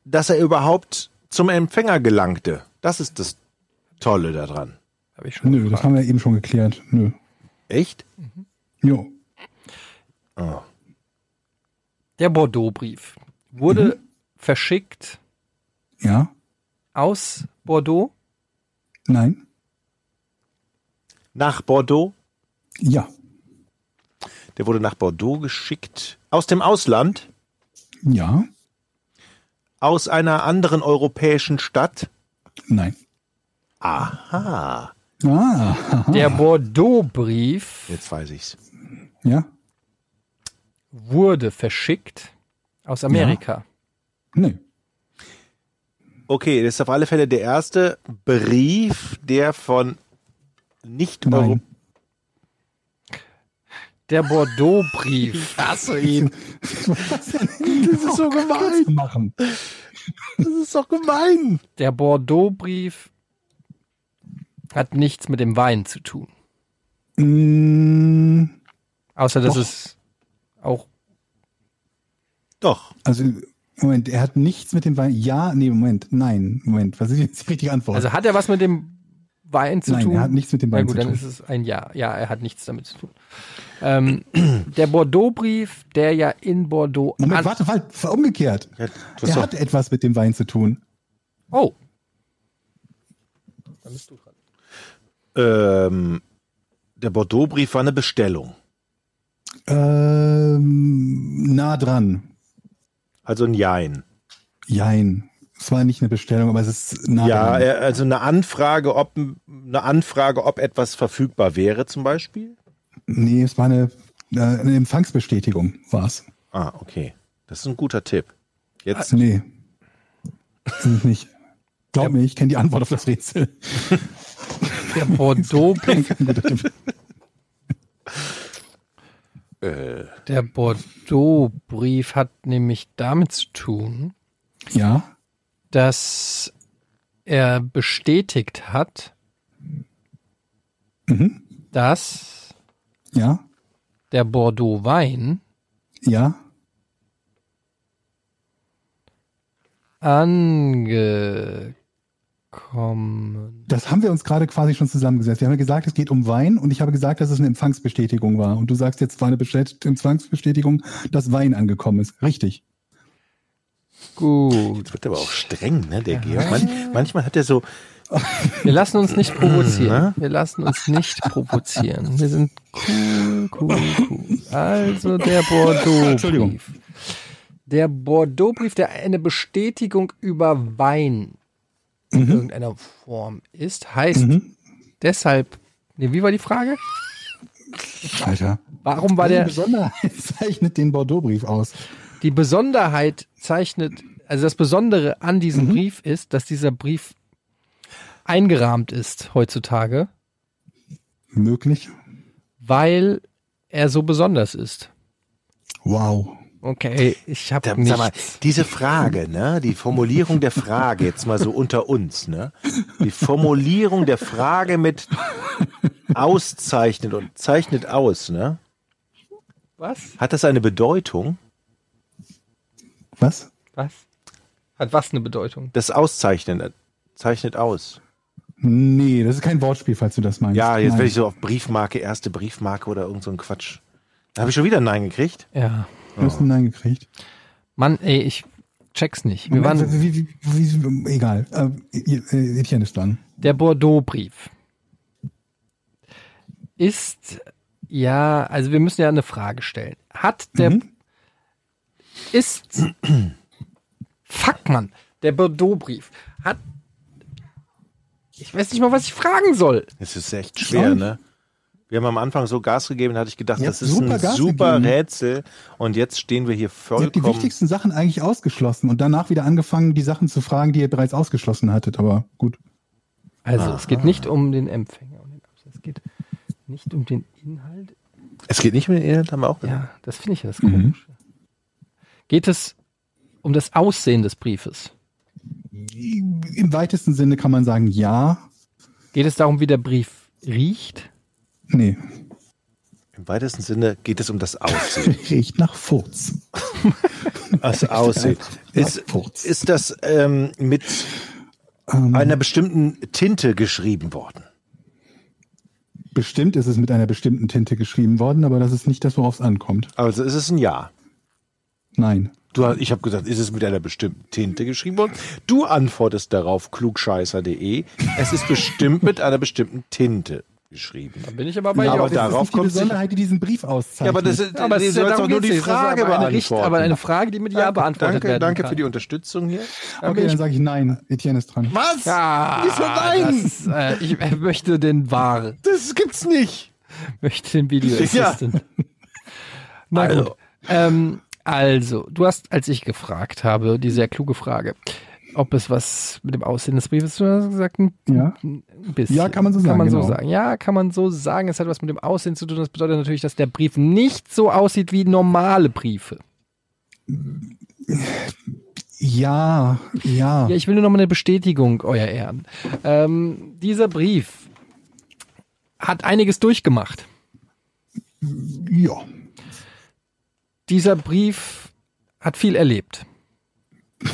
Dass er überhaupt zum Empfänger gelangte. Das ist das Tolle daran. Habe ich schon Nö, das gefragt. haben wir eben schon geklärt. Nö. Echt? Jo. Oh. Der Bordeaux-Brief wurde verschickt Ja? aus Bordeaux. Nein? Nach Bordeaux. Ja. Der wurde nach Bordeaux geschickt. Aus dem Ausland. Ja? Aus einer anderen europäischen Stadt. Nein. Aha. Ah, Der Bordeaux-Brief Jetzt weiß ich's. ja? Wurde verschickt aus Amerika. Nee. Okay, das ist auf alle Fälle der erste Brief, der von nicht Nein. Der Bordeaux-Brief. <laughs> hasse ihn. <laughs> Das ist so gemein. Machen. Das ist doch gemein. Der Bordeaux-Brief hat nichts mit dem Wein zu tun. Mm, Außer dass Doch. es auch. Doch. Also, Moment, er hat nichts mit dem Wein. Ja, nee, Moment, nein, Moment. Was ist jetzt die richtige Antwort? Also hat er was mit dem Wein zu nein, tun? er hat nichts mit dem Na Wein gut, zu dann tun. ist es ein Ja. Ja, er hat nichts damit zu tun. Ähm, <clears throat> der Bordeaux-Brief, der ja in Bordeaux. Moment, warte, warte, umgekehrt. Ja, Er hat etwas mit dem Wein zu tun. Oh. Dann bist du dran. ähm, der Bordeaux-Brief war eine Bestellung. Ähm, nah dran. Also ein Jein. Jein. Es war nicht eine Bestellung, aber es ist nah Ja, dran. äh, also eine Anfrage, ob eine Anfrage, ob etwas verfügbar wäre, zum Beispiel. Nee, es war eine, äh, eine Empfangsbestätigung, war's. Ah, okay. Das ist ein guter Tipp. Jetzt Nee. Ist es nicht. Glaub mir, ich kenne die Antwort auf das Rätsel. Der Bordeaux-Brief. <laughs> Äh, Der Bordeaux-Brief hat nämlich damit zu tun, Ja, dass er bestätigt hat, Mhm. dass ja, der Bordeaux-Wein ja. Angekommen. Das haben wir uns gerade quasi schon zusammengesetzt. Wir haben ja gesagt, es geht um Wein und ich habe gesagt, dass es eine Empfangsbestätigung war. Und du sagst jetzt, war eine Bestät- Empfangsbestätigung, dass Wein angekommen ist. Richtig. Gut. Jetzt wird aber auch streng, ne, der Georg. Man, manchmal hat er so, Wir lassen uns nicht provozieren. Na? Wir lassen uns nicht provozieren. Wir sind cool, cool, cool. Also der Bordeaux-Brief. Der Bordeaux-Brief, der eine Bestätigung über Wein in irgendeiner Form ist, heißt deshalb, nee, wie war die Frage? Alter. Warum war Die der, Besonderheit <laughs> zeichnet den Bordeaux-Brief aus. die Besonderheit zeichnet, also das Besondere an diesem Brief ist, dass dieser Brief eingerahmt ist heutzutage, Möglich. weil er so besonders ist. Wow. Okay, ich habe nichts. sag mal, diese Frage, ne, die Formulierung der Frage, jetzt mal so unter uns, ne, die Formulierung der Frage mit auszeichnet und zeichnet aus, ne, Was? hat das eine Bedeutung? Was? Was? Hat was eine Bedeutung? Das Auszeichnen äh, zeichnet aus. Nee, das ist kein Wortspiel, falls du das meinst. Ja, jetzt Nein. werde ich so auf Briefmarke, erste Briefmarke oder irgend so ein Quatsch. Da habe ich schon wieder ein Nein gekriegt. Ja. Du hast ein Nein gekriegt. Mann, ey, ich check's nicht. Wir waren wie, wie, wie, wie, egal. Äh, äh, Etienne ist dran. der Bordeaux-Brief. Ist ja, also wir müssen ja eine Frage stellen. Hat der Mhm. ist Fuck man, der Bordeaux-Brief hat ich weiß nicht mal, was ich fragen soll. Es ist echt schwer, ne? Wir haben am Anfang so Gas gegeben, da hatte ich gedacht, Ihr das ist super ein Gas super gegeben. Rätsel. Und jetzt stehen wir hier Ihr habt die vollkommen. wichtigsten Sachen eigentlich ausgeschlossen und danach wieder angefangen, die Sachen zu fragen, die ihr bereits ausgeschlossen hattet. Aber gut. Also, es geht nicht um den Empfänger und den Absatz. Es geht nicht um den Inhalt. Es geht nicht um den Inhalt, haben wir auch gesagt. Ja, das finde ich ja das Mhm. Komische. Geht es um das Aussehen des Briefes? Im weitesten Sinne kann man sagen, ja. Geht es darum, wie der Brief riecht? Nee, Im weitesten Sinne geht es um das Aussehen. <laughs> riecht nach Furz. Das Aussehen. Ist, ist das ähm, mit Ähm, einer bestimmten Tinte geschrieben worden? bestimmt ist es mit einer bestimmten Tinte geschrieben worden, aber das ist nicht das, worauf es ankommt. Also ist es ein Ja. Nein. Du, ich habe gesagt, ist es mit einer bestimmten Tinte geschrieben worden? Du antwortest darauf klugscheißer.de. Es ist bestimmt mit einer bestimmten Tinte geschrieben. Da bin ich aber bei Ja, aber darauf das ist nicht die kommt sich- Besonderheit, die diesen Brief auszeichnet. Ja, aber das ist, Aber du es ist ja darum doch nur die Frage aber eine, Richt- aber eine Frage, die mit Ja beantwortet danke, werden danke kann. für die Unterstützung hier. okay, dann sage ich nein. Etienne ist dran. Was? Ja, Wieso nein? Das äh, ich äh, möchte den War, Das gibt's nicht. möchte den Video Ja. Assistant. Na Also. gut. Ähm, also, du hast, als ich gefragt habe, die sehr kluge Frage, ob es was mit dem Aussehen des Briefes zu tun hat, hast gesagt, ein, Ja. bisschen. Ja, kann man so Kann sagen, man so genau. sagen. Ja, kann man so sagen. Es hat was mit dem Aussehen zu tun. Das bedeutet natürlich, dass der Brief nicht so aussieht wie normale Briefe. Ja, ja. Ja, ich will nur noch mal eine Bestätigung, euer Ehren. Ähm, dieser Brief hat einiges durchgemacht. ja. Dieser Brief hat viel erlebt. <laughs>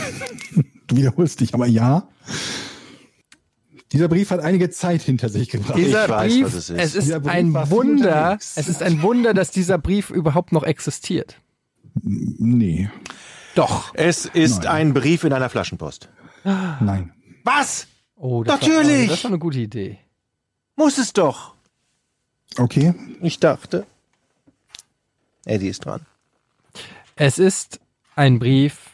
Du <laughs> wiederholst dich, aber ja. Dieser Brief hat einige Zeit hinter sich gebracht. Dieser weiß, Brief, was es ist. es ist ein Wunder, es ist ein Wunder, dass dieser Brief überhaupt noch existiert. Nee, Doch. Es ist Nein. ein Brief in einer Flaschenpost. nein. Was? Oh, das Natürlich. War, das war eine gute Idee. Muss es doch. Okay. Ich dachte. Eddie ist dran. Es ist ein Brief,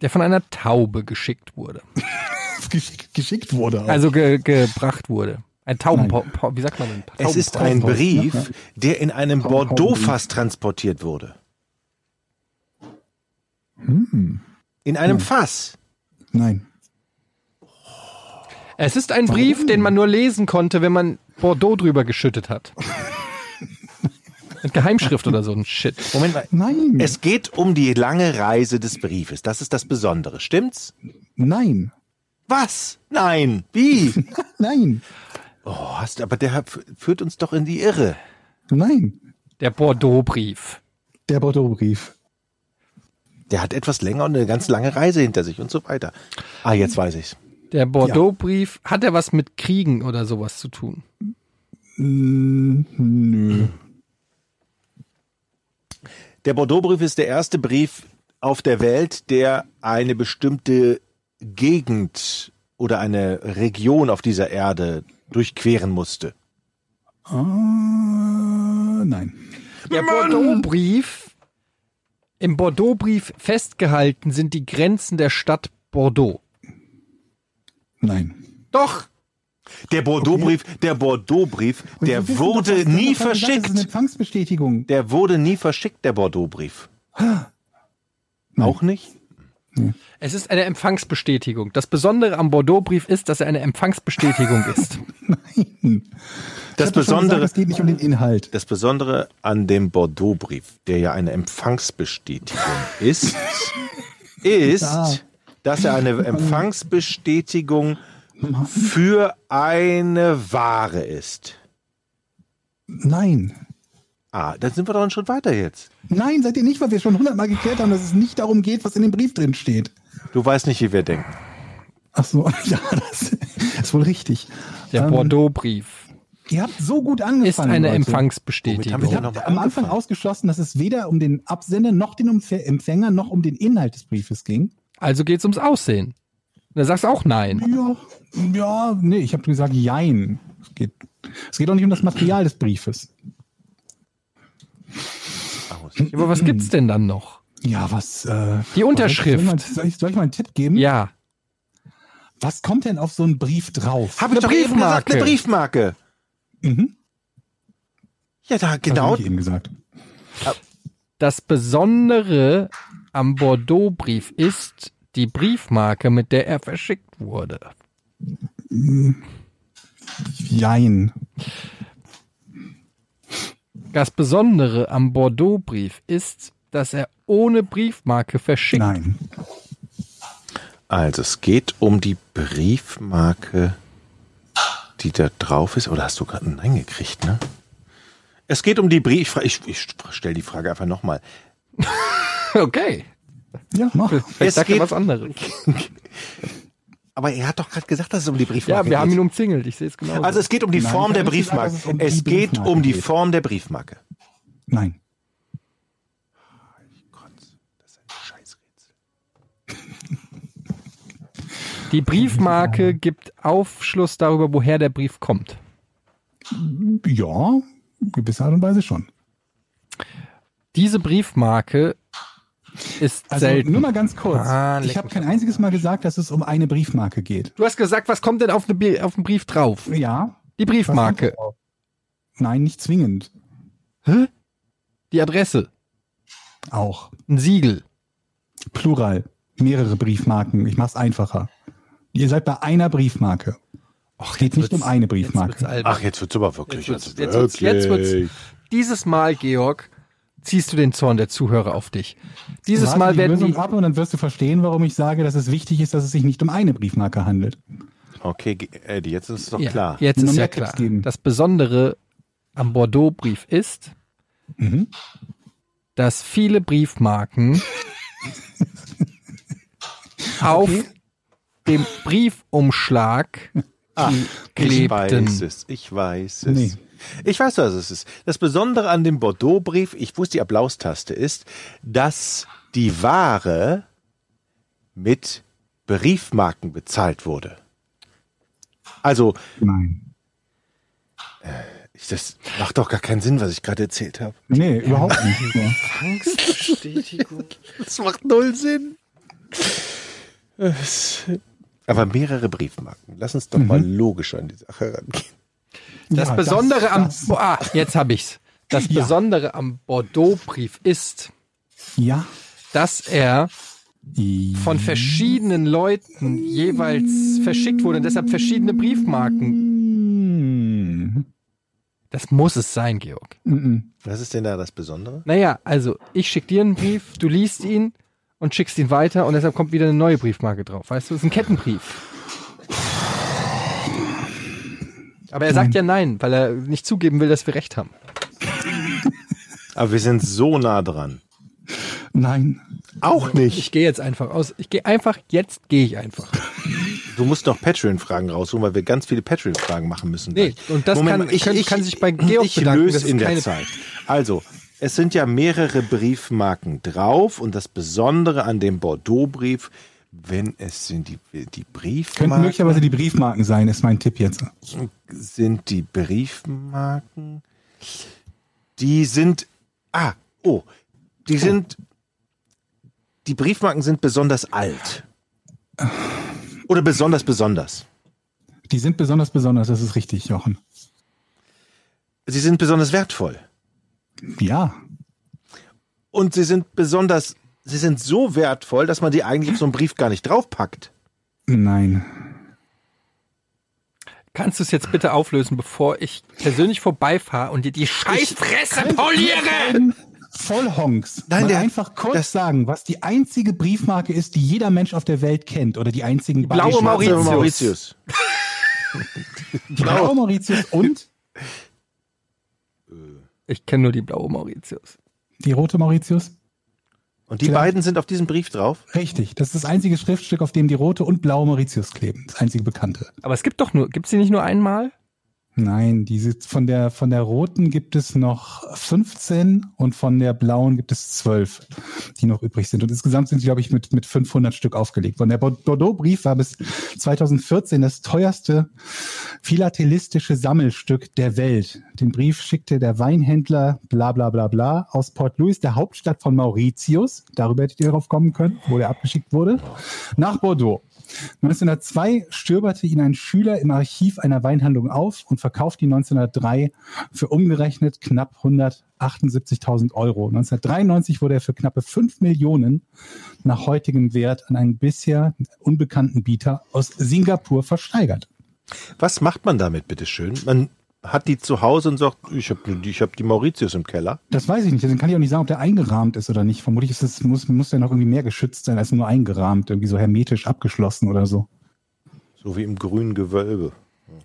der von einer Taube geschickt wurde. <laughs> Geschickt, wurde. Auch. Also ge gebracht wurde. Ein Tauben, wie sagt man denn? Es ist ein. Brief, der in einem Tauben- Bordeaux-Fass transportiert wurde. Hm. In einem Fass. Nein. Es ist ein Brief, den man nur lesen konnte, wenn man Bordeaux drüber geschüttet hat. <laughs> Mit Geheimschrift oder so ein Shit. Moment mal. Nein. Es geht um die lange Reise des Briefes. Das ist das Besondere. Stimmt's? Nein. Was? Nein. Wie? <laughs> Nein. Oh, hast, aber der führt uns doch in die Irre. Nein. Der Bordeaux-Brief. Der Bordeaux-Brief. Der hat etwas länger und eine ganz lange Reise hinter sich und so weiter. Ah, jetzt weiß ich's. Der Bordeaux-Brief, hat er was mit Kriegen oder sowas zu tun? Nö. Der Bordeaux-Brief ist der erste Brief auf der Welt, der eine bestimmte Gegend oder eine Region auf dieser Erde durchqueren musste? Äh, nein. Der Bordeaux-Brief, im Bordeaux-Brief festgehalten sind die Grenzen der Stadt Bordeaux. Nein. Doch! Der Bordeaux-Brief, der Bordeaux-Brief, der wissen wurde doch, was nie hat, Das ist eine verschickt. Empfangsbestätigung. Der wurde nie verschickt, der Bordeaux-Brief. Auch nicht? Es ist eine Empfangsbestätigung. Das Besondere am Bordeaux-Brief ist, dass er eine Empfangsbestätigung <laughs> ist. Nein. Das Besondere, Gesagt, es geht nicht um den Inhalt. das Besondere an dem Bordeaux-Brief, der ja eine Empfangsbestätigung ist, <laughs> ist, Ja. dass er eine Empfangsbestätigung für eine Ware ist. Nein. Ah, dann sind wir doch einen Schritt weiter jetzt. Nein, seid ihr nicht, weil wir schon hundertmal geklärt haben, dass es nicht darum geht, was in dem Brief drin steht. Du weißt nicht, wie wir denken. Ach so, <laughs> ja, das ist wohl richtig. Der Ähm, Bordeaux-Brief Ihr habt so gut angefangen. ist eine Leute. Empfangsbestätigung. wir Ich habe am Anfang ausgeschlossen, dass es weder um den Absender noch den Empfänger noch um den Inhalt des Briefes ging. Also geht's ums Aussehen. Da sagst du auch nein. Ja, ja, nee, ich habe gesagt, jein. Es geht, es geht auch nicht um das Material des Briefes. Aber was gibt's denn dann noch? Ja, was? Äh, Die Unterschrift. Soll ich, mal, soll, ich, soll ich mal einen Tipp geben? Ja. Was kommt denn auf so einen Brief drauf? Hab ich Eine doch eben gesagt, Briefmarke. eine Briefmarke. Mhm. Ja, da, Hab genau. ich eben gesagt. Das Besondere am Bordeaux-Brief ist die Briefmarke, mit der er verschickt wurde. Jein. Das Besondere am Bordeaux-Brief ist, dass er ohne Briefmarke verschickt Nein. Also, es geht um die Briefmarke, die da drauf ist. Oder hast du gerade einen Nein gekriegt, ne? Es geht um die Brief... Ich, ich stelle die Frage einfach nochmal. <laughs> Okay. Ja, mach. Vielleicht sagt er geht- was anderes. <laughs> Aber er hat doch gerade gesagt, dass es um die Ja, Briefmarke wir haben ihn geht. umzingelt. Ich sehe es genau. Also es geht um die Nein, Form der gesagt, Briefmarke. dass es um es geht Briefmarke um die geht. Form der Briefmarke. Nein. Das ist ein Scheißrätsel. <laughs> die Briefmarke gibt Aufschluss darüber, woher der Brief kommt. Ja, in gewisser Art und Weise schon. Diese Briefmarke ist Also selten. nur mal ganz kurz. Ah, ich habe kein einziges Mal gesagt, dass es um eine Briefmarke geht. Du hast gesagt, was kommt denn auf, eine, auf den Brief drauf? Ja. Die Briefmarke. Nein, nicht zwingend. Hä? Die Adresse. Auch. Ein Siegel. Plural. Mehrere Briefmarken. Ich mach's einfacher. Ihr seid bei einer Briefmarke. Ach, geht nicht um eine Briefmarke. Ach, jetzt wird's aber wirklich. Jetzt wird's- jetzt wird's- jetzt wird's- Dieses Mal, Georg, ziehst du den Zorn der Zuhörer auf dich. Dieses Warte Mal die werden Lösung die, ab und dann wirst du verstehen, warum ich sage, dass es wichtig ist, dass es sich nicht um eine Briefmarke handelt. Okay, Eddie, jetzt ist es doch ja, klar. jetzt Nur ist ja klar. Das Besondere am Bordeaux-Brief ist, Mhm. dass viele Briefmarken <laughs> auf dem Briefumschlag Ah, ich klebten. weiß es, ich weiß es. Nee. Ich weiß, was es ist. Das Besondere an dem Bordeaux-Brief, ich wusste die Applaustaste, ist, dass die Ware mit Briefmarken bezahlt wurde. Also, Nein. ich- das macht doch gar keinen Sinn, was ich gerade erzählt habe. Nee, überhaupt nicht. Ja. <laughs> Angstbestätigung. Das macht null Sinn. Aber mehrere Briefmarken. Lass uns doch mal logisch an die Sache rangehen. Das Ja, Besondere am das- ah, jetzt habe ich's. Das Ja. Besondere am Bordeaux-Brief ist, Ja. dass er von verschiedenen Leuten jeweils verschickt wurde und deshalb verschiedene Briefmarken. Das muss es sein, Georg. Mhm. Was ist denn da das Besondere? Naja, also ich schick dir einen Brief, du liest ihn und schickst ihn weiter und deshalb kommt wieder eine neue Briefmarke drauf. Weißt du, es ist ein Kettenbrief. Aber er sagt ja nein, weil er nicht zugeben will, dass wir recht haben. <laughs> Aber wir sind so nah dran. Nein. Auch nicht. Ich gehe jetzt einfach aus. Ich gehe einfach, jetzt gehe ich einfach. Du musst noch Patreon-Fragen raussuchen, weil wir ganz viele Patreon-Fragen machen müssen. Nee, gleich. und das kann- kann- kann sich bei Georg ich bedanken, löse in der keine- Zeit. Also, es sind ja mehrere Briefmarken drauf und das Besondere an dem Bordeaux-Brief, wenn es sind die, die Könnten Briefmarken, möglicherweise die Briefmarken sein, ist mein Tipp jetzt. sind die Briefmarken, die sind, ah, oh, die sind, die Briefmarken sind besonders alt. Oder besonders besonders. Die sind besonders besonders, das ist richtig, Jochen. Sie sind besonders wertvoll. Ja, Und sie sind besonders, sie sind so wertvoll, dass man die eigentlich auf so einen Brief gar nicht draufpackt. nein. Kannst du es jetzt bitte auflösen, bevor ich persönlich vorbeifahre und dir die Scheißfresse poliere? Vollhonks. Nein, Mal der- einfach kurz das- sagen, was die einzige Briefmarke ist, die jeder Mensch auf der Welt kennt. Oder die einzigen blaue beiden. Mauritius. Mauritius. Die blaue Mauritius und Ich kenne nur die blaue Mauritius. die rote Mauritius. Und die Vielleicht- beiden sind auf diesem Brief drauf. Richtig. Das ist das einzige Schriftstück, auf dem die rote und blaue Mauritius kleben. Das einzige bekannte. Aber es gibt doch nur, gibt es die nicht nur einmal? Nein, diese, von der, von der roten gibt es noch 15 und von der blauen gibt es 12, die noch übrig sind. Und insgesamt sind sie, glaube ich, mit, mit 500 Stück aufgelegt worden. Der Bordeaux-Brief war bis 2014 das teuerste philatelistische Sammelstück der Welt. Den Brief schickte der Weinhändler bla bla bla bla aus Port Louis, der Hauptstadt von Mauritius, darüber hättet ihr darauf kommen können, wo der abgeschickt wurde, nach Bordeaux. 1902 stöberte ihn ein Schüler im Archiv einer Weinhandlung auf und verkaufte ihn 1903 für umgerechnet knapp 178.000 Euro. 1993 wurde er für knappe 5 Millionen nach heutigem Wert an einen bisher unbekannten Bieter aus Singapur versteigert. Was macht man damit, bitteschön? Man hat die zu Hause und sagt, ich habe ich hab die Mauritius im Keller. Das weiß ich nicht. Dann kann ich auch nicht sagen, ob der eingerahmt ist oder nicht. Vermutlich ist es, muss, muss der noch irgendwie mehr geschützt sein als nur eingerahmt, irgendwie so hermetisch abgeschlossen oder so. So wie im grünen Gewölbe.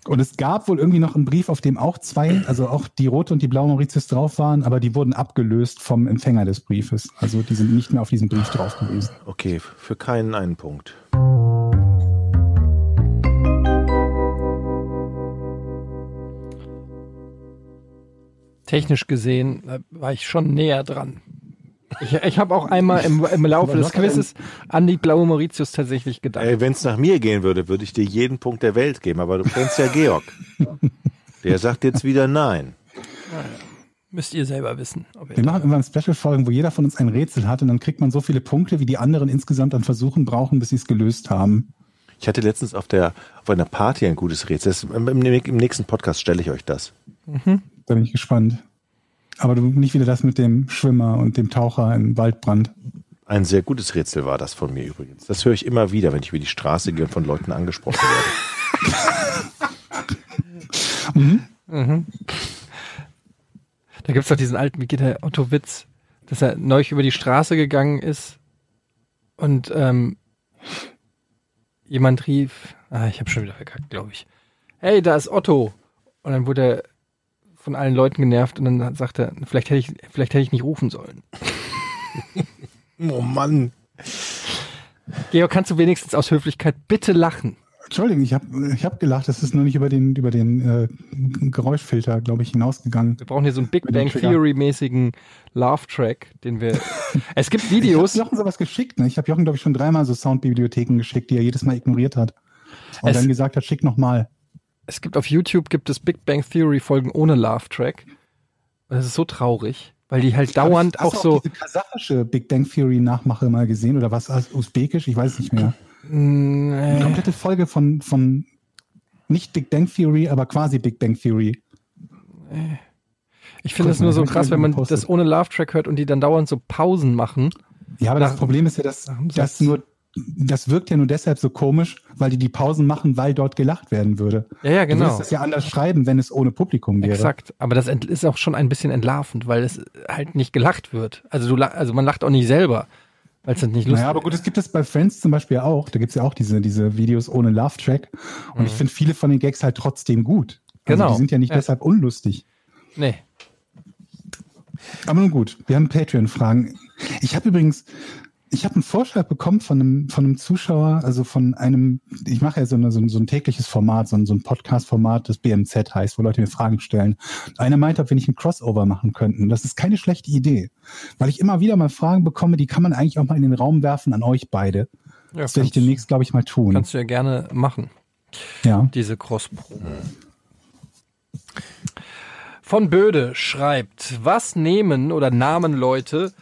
Und es gab wohl irgendwie noch einen Brief, auf dem auch zwei, also auch die rote und die blaue Mauritius drauf waren, aber die wurden abgelöst vom Empfänger des Briefes. Also die sind nicht mehr auf diesem Brief drauf gewesen. Okay, für keinen einen Punkt. Technisch gesehen äh, war ich schon näher dran. Ich, ich habe auch einmal im, im Laufe des Quizzes an die blaue Mauritius tatsächlich gedacht. Ey, wenn es nach mir gehen würde, würde ich dir jeden Punkt der Welt geben, aber du kennst ja Georg. Der sagt jetzt wieder nein. Müsst ihr selber wissen. Ob ihr Wir machen irgendwann Special-Folgen, wo jeder von uns ein Rätsel hat und dann kriegt man so viele Punkte, wie die anderen insgesamt an Versuchen brauchen, bis sie es gelöst haben. Ich hatte letztens auf der auf einer Party ein gutes Rätsel. Das, im, im, Im nächsten Podcast stelle ich euch das. Da bin ich gespannt. Aber du nicht wieder das mit dem Schwimmer und dem Taucher im Waldbrand. Ein sehr gutes Rätsel war das von mir übrigens. Das höre ich immer wieder, wenn ich über die Straße gehe und von Leuten angesprochen werde. <laughs> Da gibt's doch diesen alten, wie geht der, Otto Witz, dass er neulich über die Straße gegangen ist und ähm, jemand rief, ah, ich habe schon wieder verkackt, glaube ich. Hey, da ist Otto. Und dann wurde er von allen Leuten genervt und dann sagte er, vielleicht hätte ich, vielleicht hätte ich nicht rufen sollen. <laughs> Oh Mann. Georg, kannst du wenigstens aus Höflichkeit bitte lachen? Entschuldigung, ich habe ich hab gelacht, das ist nur nicht über den, über den äh, Geräuschfilter, glaube ich, hinausgegangen. Wir brauchen hier so einen Big Bang Trigger. Theory mäßigen Laugh Track, den wir. <laughs> es gibt Ich habe Videos. Jochen sowas geschickt, ne? Ich habe Jochen, glaube ich, schon dreimal so Soundbibliotheken geschickt, die er jedes Mal ignoriert hat. Und Es- dann gesagt hat, schick nochmal. Es gibt auf YouTube gibt es Big Bang Theory Folgen ohne Laugh Track. Und das ist so traurig, weil die halt dauernd Hast auch du so. diese kasachische Big Bang Theory Nachmache mal gesehen oder was? Also Usbekisch? Ich weiß nicht mehr. Mm, Eine äh, komplette Folge von, von nicht Big Bang Theory, aber quasi Big Bang Theory. ich finde es nur so ich krass, wenn man das ohne Laugh Track hört und die dann dauernd so Pausen machen. Ja, aber das Problem ist ja, dass nach dem das Satz. nur, das wirkt ja nur deshalb so komisch, weil die die Pausen machen, weil dort gelacht werden würde. Ja, ja, Du genau. würdest das ja anders schreiben, wenn es ohne Publikum wäre. Exakt. Aber das ist auch schon ein bisschen entlarvend, weil es halt nicht gelacht wird. Also du, also man lacht auch nicht selber, weil es halt nicht lustig Naja, aber gut, es gibt es bei Friends zum Beispiel auch. Da gibt's ja auch diese, diese Videos ohne Laugh-Track. Und ich finde viele von den Gags halt trotzdem gut. Also Mhm. Genau. Die sind ja nicht Ja. deshalb unlustig. Nee. Aber nun gut, wir haben Patreon-Fragen. Ich habe übrigens, Ich habe einen Vorschlag bekommen von einem, von einem Zuschauer, also von einem, ich mache ja so, eine, so, ein, so ein tägliches Format, so ein, so ein Podcast-Format, das BMZ heißt, wo Leute mir Fragen stellen. Einer meinte, ob wir nicht ein Crossover machen könnten. Das ist keine schlechte Idee, weil ich immer wieder mal Fragen bekomme, die kann man eigentlich auch mal in den Raum werfen an euch beide. Ja, Das werde ich demnächst, glaube ich, mal tun. Kannst du ja gerne machen, Ja. diese Cross-Probe. Von Böde schreibt, was nehmen oder nahmen Leute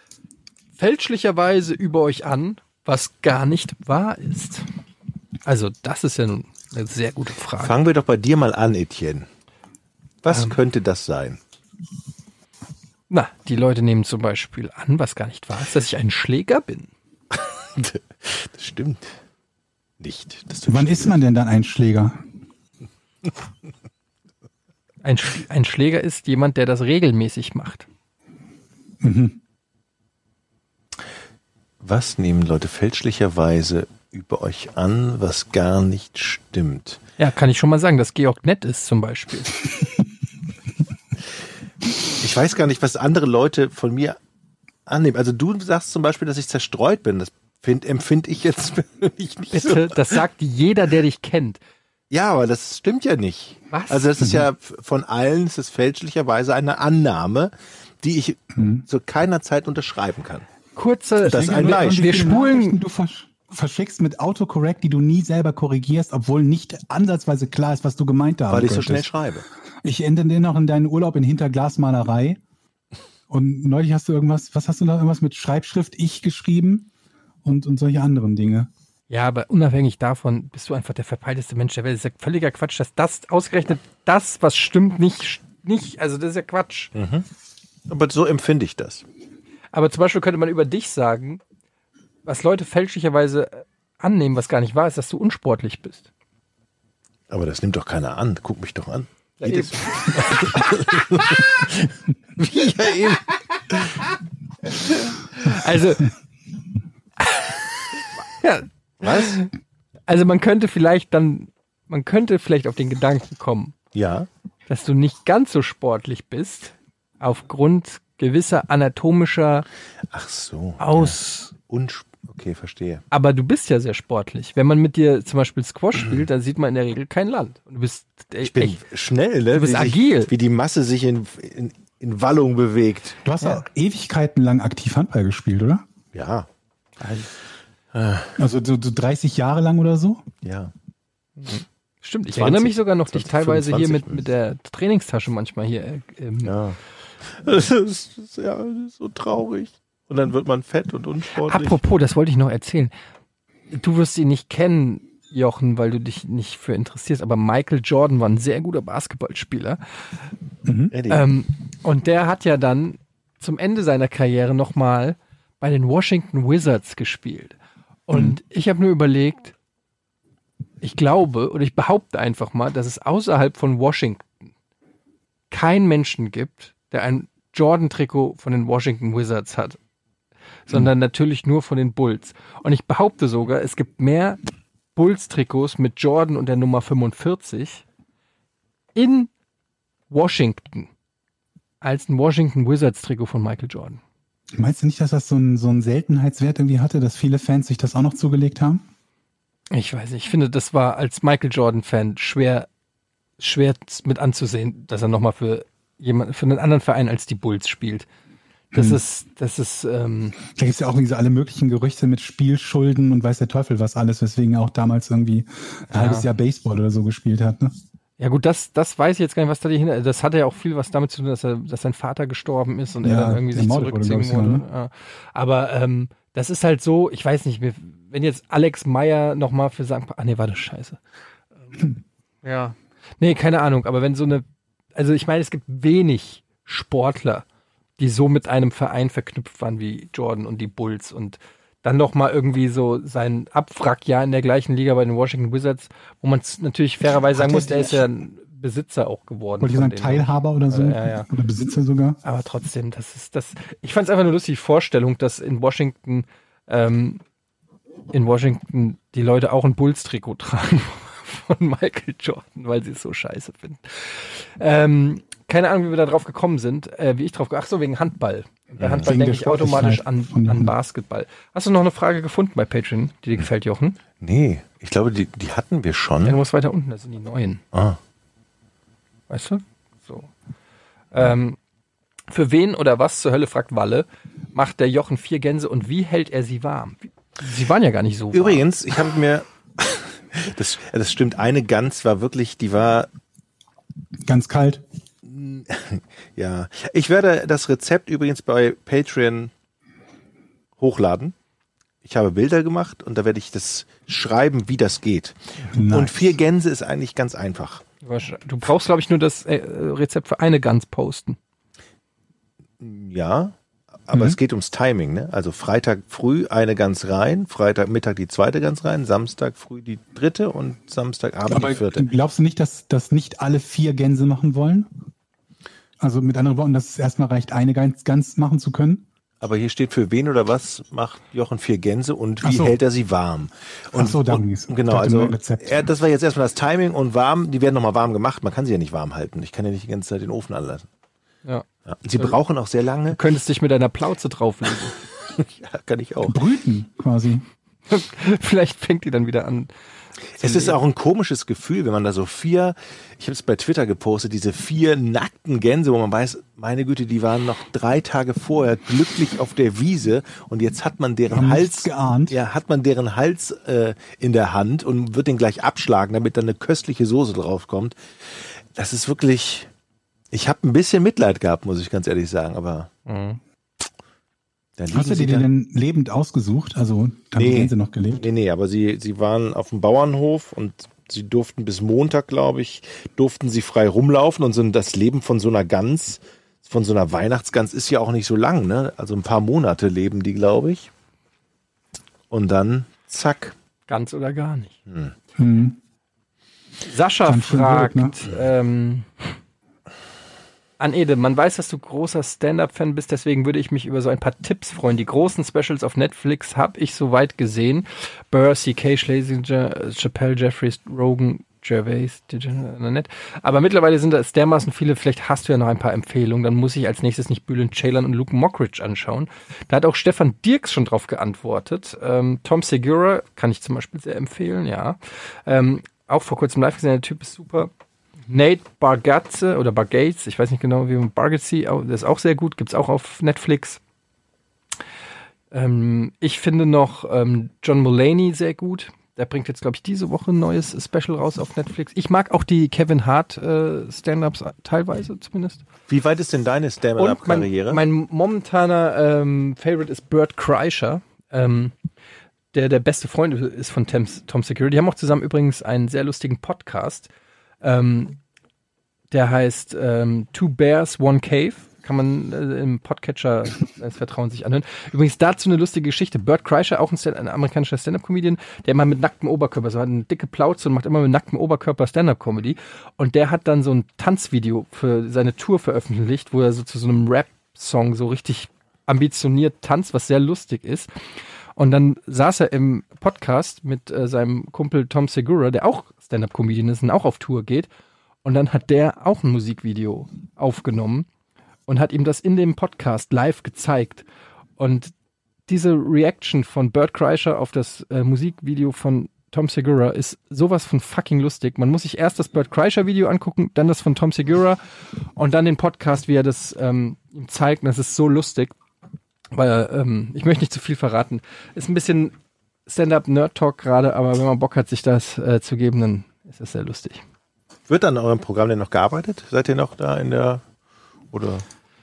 fälschlicherweise über euch an, was gar nicht wahr ist? Also, das ist ja nun eine sehr gute Frage. Fangen wir doch bei dir mal an, Etienne. Was Ähm. könnte das sein? Na, die Leute nehmen zum Beispiel an, was gar nicht wahr ist, dass ich ein Schläger bin. <laughs> Das stimmt nicht. Wann ist man denn dann ein Schläger? Ein, Sch ein Schläger ist jemand, der das regelmäßig macht. Was nehmen Leute fälschlicherweise über euch an, was gar nicht stimmt? Ja, kann ich schon mal sagen, dass Georg nett ist zum Beispiel. <laughs> Ich weiß gar nicht, was andere Leute von mir annehmen. Also du sagst zum Beispiel, dass ich zerstreut bin. Das find, empfinde ich jetzt <laughs> nicht so. Bitte, das sagt jeder, der dich kennt. Ja, aber das stimmt ja nicht. Was? Also das ist ja von allen, es ist fälschlicherweise eine Annahme, die ich zu keiner Zeit unterschreiben kann. Kurze, Das ist ein wie wir spulen, Du versch verschickst mit Autocorrect, die du nie selber korrigierst, obwohl nicht ansatzweise klar ist, was du gemeint haben Weil ich so schnell schreibe. Ich ende den noch in deinen Urlaub in Hinterglasmalerei. Und neulich hast du irgendwas, was hast du da irgendwas mit Schreibschrift ich geschrieben und, und solche anderen Dinge. Ja, aber unabhängig davon bist du einfach der verpeilteste Mensch der Welt. Das ist ja völliger Quatsch, dass das ausgerechnet das, was stimmt, nicht, nicht, also das ist ja Quatsch. Aber so empfinde ich das. Aber zum Beispiel könnte man über dich sagen, was Leute fälschlicherweise äh, annehmen, was gar nicht wahr ist, dass du unsportlich bist. Aber das nimmt doch keiner an. Guck mich doch an. Ja, Jedes- <laughs> Wie ja eben. Also, ja, Was? also man könnte vielleicht dann, man könnte vielleicht auf den Gedanken kommen, Ja. dass du nicht ganz so sportlich bist, aufgrund gewisser anatomischer Ach so. Aus, Unsp okay, verstehe. aber du bist ja sehr sportlich. Wenn man mit dir zum Beispiel Squash spielt, dann sieht man in der Regel kein Land. Und du bist äh, Ich bin echt, schnell, ne? Du bist wie sich- agil. Wie die Masse sich in, in, in Wallung bewegt. Du hast auch Ewigkeiten lang aktiv Handball gespielt, oder? Ja. Also so, so 30 Jahre lang oder so? Ja. stimmt. Ich 20, erinnere mich sogar noch, dich 20, teilweise hier 25 mit, mit der Trainingstasche manchmal hier. Äh, ähm, Ja. <laughs> Das ist, ja das ist so traurig. Und dann wird man fett und unsportlich. Apropos, das wollte ich noch erzählen. Du wirst ihn nicht kennen, Jochen, weil du dich nicht für interessierst, aber Michael Jordan war ein sehr guter Basketballspieler. Eddie. Ähm, und der hat ja dann zum Ende seiner Karriere nochmal bei den Washington Wizards gespielt. Und ich habe nur überlegt, ich glaube oder ich behaupte einfach mal, dass es außerhalb von Washington keinen Menschen gibt, der ein Jordan-Trikot von den Washington Wizards hat, sondern natürlich nur von den Bulls. Und ich behaupte sogar, es gibt mehr Bulls-Trikots mit Jordan und der Nummer 45 in Washington als ein Washington Wizards Trikot von Michael Jordan. Meinst du nicht, dass das so einen so einen Seltenheitswert irgendwie hatte, dass viele Fans sich das auch noch zugelegt haben? Ich weiß nicht, ich finde, das war als Michael Jordan Fan schwer, schwer mit anzusehen, dass er nochmal für jemand, für einen anderen Verein als die Bulls spielt. Das ist, das ist, ähm, Da gibt's ja auch irgendwie so alle möglichen Gerüchte mit Spielschulden und weiß der Teufel was alles, weswegen er auch damals irgendwie ein halbes Jahr Baseball oder so gespielt hat. Ne? ja gut, das, das weiß ich jetzt gar nicht, was da dahinter, das hatte ja auch viel was damit zu tun, dass er, dass sein Vater gestorben ist und er Ja, dann irgendwie sich wurde, zurückziehen glaub ich, wurde. sogar, Ja. Aber ähm, das ist halt so, ich weiß nicht, wenn jetzt Alex Meyer nochmal für. Pa- Ah nee, war das scheiße. Ähm, ja. Nee, keine Ahnung, aber wenn so eine, also ich meine, es gibt wenig Sportler, die so mit einem Verein verknüpft waren wie Jordan und die Bulls und dann noch mal irgendwie so sein Abwrackjahr in der gleichen Liga bei den Washington Wizards, wo man es natürlich fairerweise sagen muss, der ist ja ein Besitzer auch geworden. Wollte ich sagen. Teilhaber oder so? Ja, ja. Oder Besitzer sogar? Aber trotzdem, das ist das. Ich fand es einfach nur lustig, die Vorstellung, dass in Washington, ähm, in Washington die Leute auch ein Bulls-Trikot tragen von Michael Jordan, weil sie es so scheiße finden. Ähm, keine Ahnung, wie wir da drauf gekommen sind, äh, wie ich drauf, ach so, wegen Handball. Bei Handball Wegen denke ich automatisch an, an. Basketball. Hast du noch eine Frage gefunden bei Patreon, die dir gefällt, Jochen? Nee, ich glaube, die, die hatten wir Ja, du schon. musst weiter unten, das sind die neuen. Ah. Weißt du? So. Ähm, für wen oder was zur Hölle, fragt Walle, macht der Jochen vier Gänse und wie hält er sie warm? Sie waren ja gar nicht so warm. Übrigens, ich habe mir, das, das stimmt, eine Gans war wirklich, die war Ganz kalt. <laughs> Ja, ich werde das Rezept übrigens bei Patreon hochladen. Ich habe Bilder gemacht und da werde ich das schreiben, wie das geht. Nice. Und vier Gänse ist eigentlich ganz einfach. Du brauchst, glaube ich, nur das äh, Rezept für eine Gans posten. Ja, aber Mhm. es geht ums Timing. Ne? Also Freitag früh eine Gans rein, Freitag Mittag die zweite Gans rein, Samstag früh die dritte und Samstagabend Aber die vierte. glaubst du nicht, dass, dass nicht alle vier Gänse machen wollen? Also mit anderen Worten, dass es erstmal reicht, eine Gans, Gans machen zu können? Aber hier steht für wen oder was macht Jochen vier Gänse und wie so. hält er sie warm? Und, Ach so, darum und, Genau, also er, das war jetzt erstmal das Timing und warm, die werden nochmal warm gemacht. Man kann sie ja nicht warm halten. Ich kann ja nicht die ganze Zeit den Ofen anlassen. Ja. Ja. Sie brauchen auch sehr lange. Du könntest dich mit deiner Plauze drauflegen. <laughs> Ja, kann ich auch. Brüten quasi. <laughs> Vielleicht fängt die dann wieder an. Es ist auch ein komisches Gefühl, wenn man da so vier, ich habe es bei Twitter gepostet, diese vier nackten Gänse, wo man weiß, meine Güte, die waren noch drei Tage vorher glücklich auf der Wiese und jetzt hat man deren Haben Hals geahnt. Ja, hat man deren Hals äh, in der Hand und wird den gleich abschlagen, damit dann eine köstliche Soße draufkommt. Das ist wirklich. Ich habe ein bisschen Mitleid gehabt, muss ich ganz ehrlich sagen, aber liegen Hast du sie die da- denn lebend ausgesucht? Also haben die Nee. Gänse noch gelebt? Nee, nee, aber sie, sie waren auf dem Bauernhof und sie durften bis Montag, glaube ich, durften sie frei rumlaufen und so das Leben von so einer Gans, von so einer Weihnachtsgans ist ja auch nicht so lang, ne? Also ein paar Monate leben die, glaube ich. Und dann, zack. Ganz oder gar nicht. Hm. Sascha Ganz schön fragt, blöd, ähm, an Ede, man weiß, dass du großer Stand-Up-Fan bist, deswegen würde ich mich über so ein paar Tipps freuen. Die großen Specials auf Netflix habe ich soweit gesehen. Burr, C.K., Schlesinger, Chappelle, Jeffries, Rogan, Gervais, nett. Aber mittlerweile sind das dermaßen viele, vielleicht hast du ja noch ein paar Empfehlungen, dann muss ich als nächstes nicht Bülent Ceylan und Luke Mockridge anschauen. Da hat auch Stefan Dirks schon drauf geantwortet. Ähm, Tom Segura kann ich zum Beispiel sehr empfehlen, ja. Ähm, auch vor kurzem live gesehen, der Typ ist super. Nate Bargatze oder Bargates, ich weiß nicht genau, wie man Bargatze, der ist auch sehr gut, gibt's auch auf Netflix. Ähm, ich finde noch ähm, John Mulaney sehr gut. Der bringt jetzt, glaube ich, diese Woche ein neues Special raus auf Netflix. Ich mag auch die Kevin Hart äh, Stand-Ups teilweise zumindest. Wie weit ist denn deine Und mein, Stand-Up-Karriere? mein momentaner ähm, Favorite ist Bert Kreischer, ähm, der der beste Freund ist von Tom, Tom Security. Die haben auch zusammen übrigens einen sehr lustigen Podcast. Ähm, der heißt ähm, Two Bears, One Cave. Kann man äh, im Podcatcher <laughs> des Vertrauens sich anhören. Übrigens dazu eine lustige Geschichte. Bert Kreischer, auch ein, Stand ein amerikanischer Stand-Up-Comedian, der immer mit nacktem Oberkörper, so hat eine dicke Plauze und macht immer mit nacktem Oberkörper Stand-Up-Comedy. Und der hat dann so ein Tanzvideo für seine Tour veröffentlicht, wo er so zu so einem Rap-Song so richtig ambitioniert tanzt, was sehr lustig ist. Und dann saß er im Podcast mit äh, seinem Kumpel Tom Segura, der auch Stand-Up-Comedian ist und auch auf Tour geht. Und dann hat der auch ein Musikvideo aufgenommen und hat ihm das in dem Podcast live gezeigt. Und diese Reaction von Bert Kreischer auf das äh, Musikvideo von Tom Segura ist sowas von fucking lustig. Man muss sich erst das Bert Kreischer Video angucken, dann das von Tom Segura und dann den Podcast, wie er das ähm, ihm zeigt. Und das ist so lustig. Weil, ähm, ich möchte nicht zu viel verraten. Ist ein bisschen Stand-up-Nerd-Talk gerade, aber wenn man Bock hat, sich das äh, zu geben, dann ist das sehr lustig. Wird an eurem Programm denn noch gearbeitet? Seid ihr noch da in der, oder?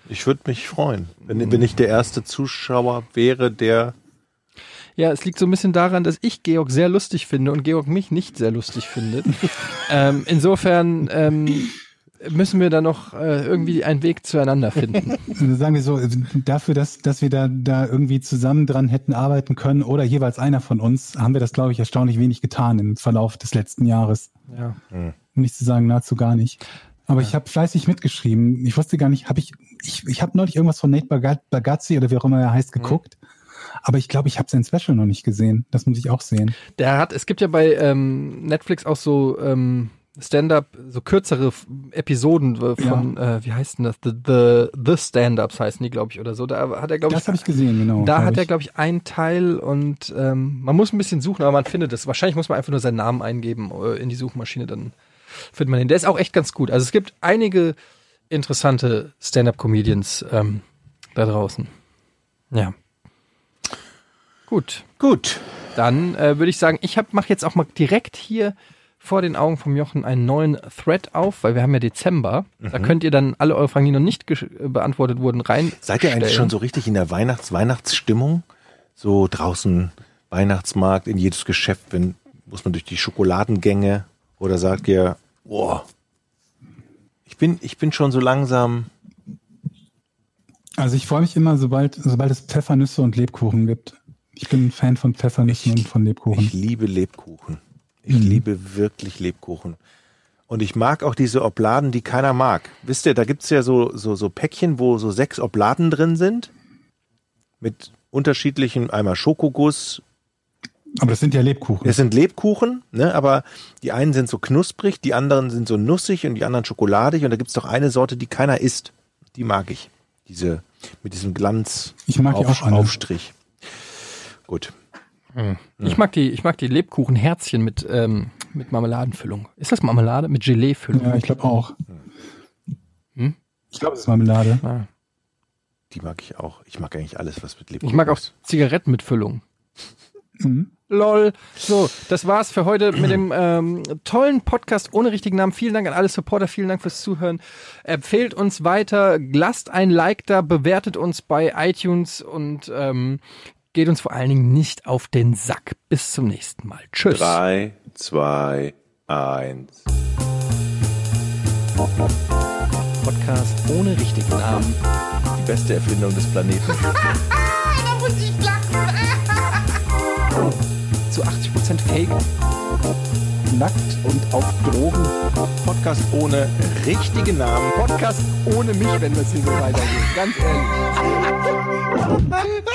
Ich würde mich freuen, wenn, wenn ich der erste Zuschauer wäre, der Ja, es liegt so ein bisschen daran, dass ich Georg sehr lustig finde und Georg mich nicht sehr lustig findet. <laughs> ähm, insofern ähm, müssen wir da noch äh, irgendwie einen Weg zueinander finden. <laughs> Also sagen wir so, dafür, dass, dass wir da, da irgendwie zusammen dran hätten arbeiten können oder jeweils einer von uns, haben wir das, glaube ich, erstaunlich wenig getan im Verlauf des letzten Jahres. Ja. Um nicht zu sagen, nahezu gar nicht. Aber ich habe fleißig mitgeschrieben. Ich wusste gar nicht, habe ich, ich, ich habe neulich irgendwas von Nate Baga- Bagazzi oder wie auch immer er heißt, geguckt. Aber ich glaube, ich habe sein Special noch nicht gesehen. Das muss ich auch sehen. Der hat, es gibt ja bei ähm, Netflix auch so ähm, Stand-up, so kürzere Episoden äh, von, äh, wie heißt denn das? The, the, the Stand-ups heißen die, glaube ich, oder so. Da hat er, glaube ich, Das habe ich gesehen, genau. da hat er, ich. glaube ich, einen Teil und ähm, man muss ein bisschen suchen, aber man findet es. Wahrscheinlich muss man einfach nur seinen Namen eingeben äh, in die Suchmaschine, dann findet man den. Der ist auch echt ganz gut. Also es gibt einige interessante Stand-up-Comedians ähm, da draußen. Ja. Gut, Gut. dann äh, würde ich sagen, ich mache jetzt auch mal direkt hier vor den Augen vom Jochen einen neuen Thread auf, weil wir haben ja Dezember. Da könnt ihr dann alle eure Fragen, die noch nicht äh, beantwortet wurden, rein. Seid ihr eigentlich schon so richtig in der Weihnachts-Weihnachtsstimmung? So draußen Weihnachtsmarkt, in jedes Geschäft, wenn, muss man durch die Schokoladengänge oder sagt ihr, boah, ich bin, ich bin schon so langsam, Also ich freue mich immer, sobald, sobald es Pfeffernüsse und Lebkuchen gibt. Ich bin ein Fan von Pfeffernüssen und von Lebkuchen. ich liebe Lebkuchen. Ich liebe wirklich Lebkuchen. Und ich mag auch diese Obladen, die keiner mag. Wisst ihr, da gibt's ja so, so, so Päckchen, wo so sechs Obladen drin sind. Mit unterschiedlichen, einmal Schokoguss, Aber das sind ja Lebkuchen. Es sind Lebkuchen, ne, aber die einen sind so knusprig, die anderen sind so nussig und die anderen schokoladig und da gibt's doch eine Sorte, die keiner isst. Die mag ich. Diese mit diesem Glanz Ich mag die Auf- auch alle. Aufstrich. Gut. Ich mag die, ich mag die Lebkuchenherzchen mit, ähm, mit Marmeladenfüllung. Ist das Marmelade? Mit Gelee-Füllung? Ja, ich glaube auch. Hm? Ich glaube, es ist Marmelade. Ah. Die mag ich auch. Ich mag eigentlich alles, was mit Lebkuchen Ich mag auch ist. Zigaretten mit Füllung. Mhm. Lol. So, das war's für heute mit dem ähm, tollen Podcast ohne richtigen Namen. Vielen Dank an alle Supporter, vielen Dank fürs Zuhören. Empfehlt uns weiter, lasst ein Like da, bewertet uns bei iTunes und ähm, geht uns vor allen Dingen nicht auf den Sack. Bis zum nächsten Mal. Tschüss. Drei, zwei, eins. Podcast ohne richtigen Namen. Die beste Erfindung des Planeten. <laughs> Da muss ich lachen. Zu 80% Fake. Nackt und auf Drogen. Podcast ohne richtigen Namen. Podcast ohne mich, wenn das hier so weitergeht. Ganz ehrlich. <laughs>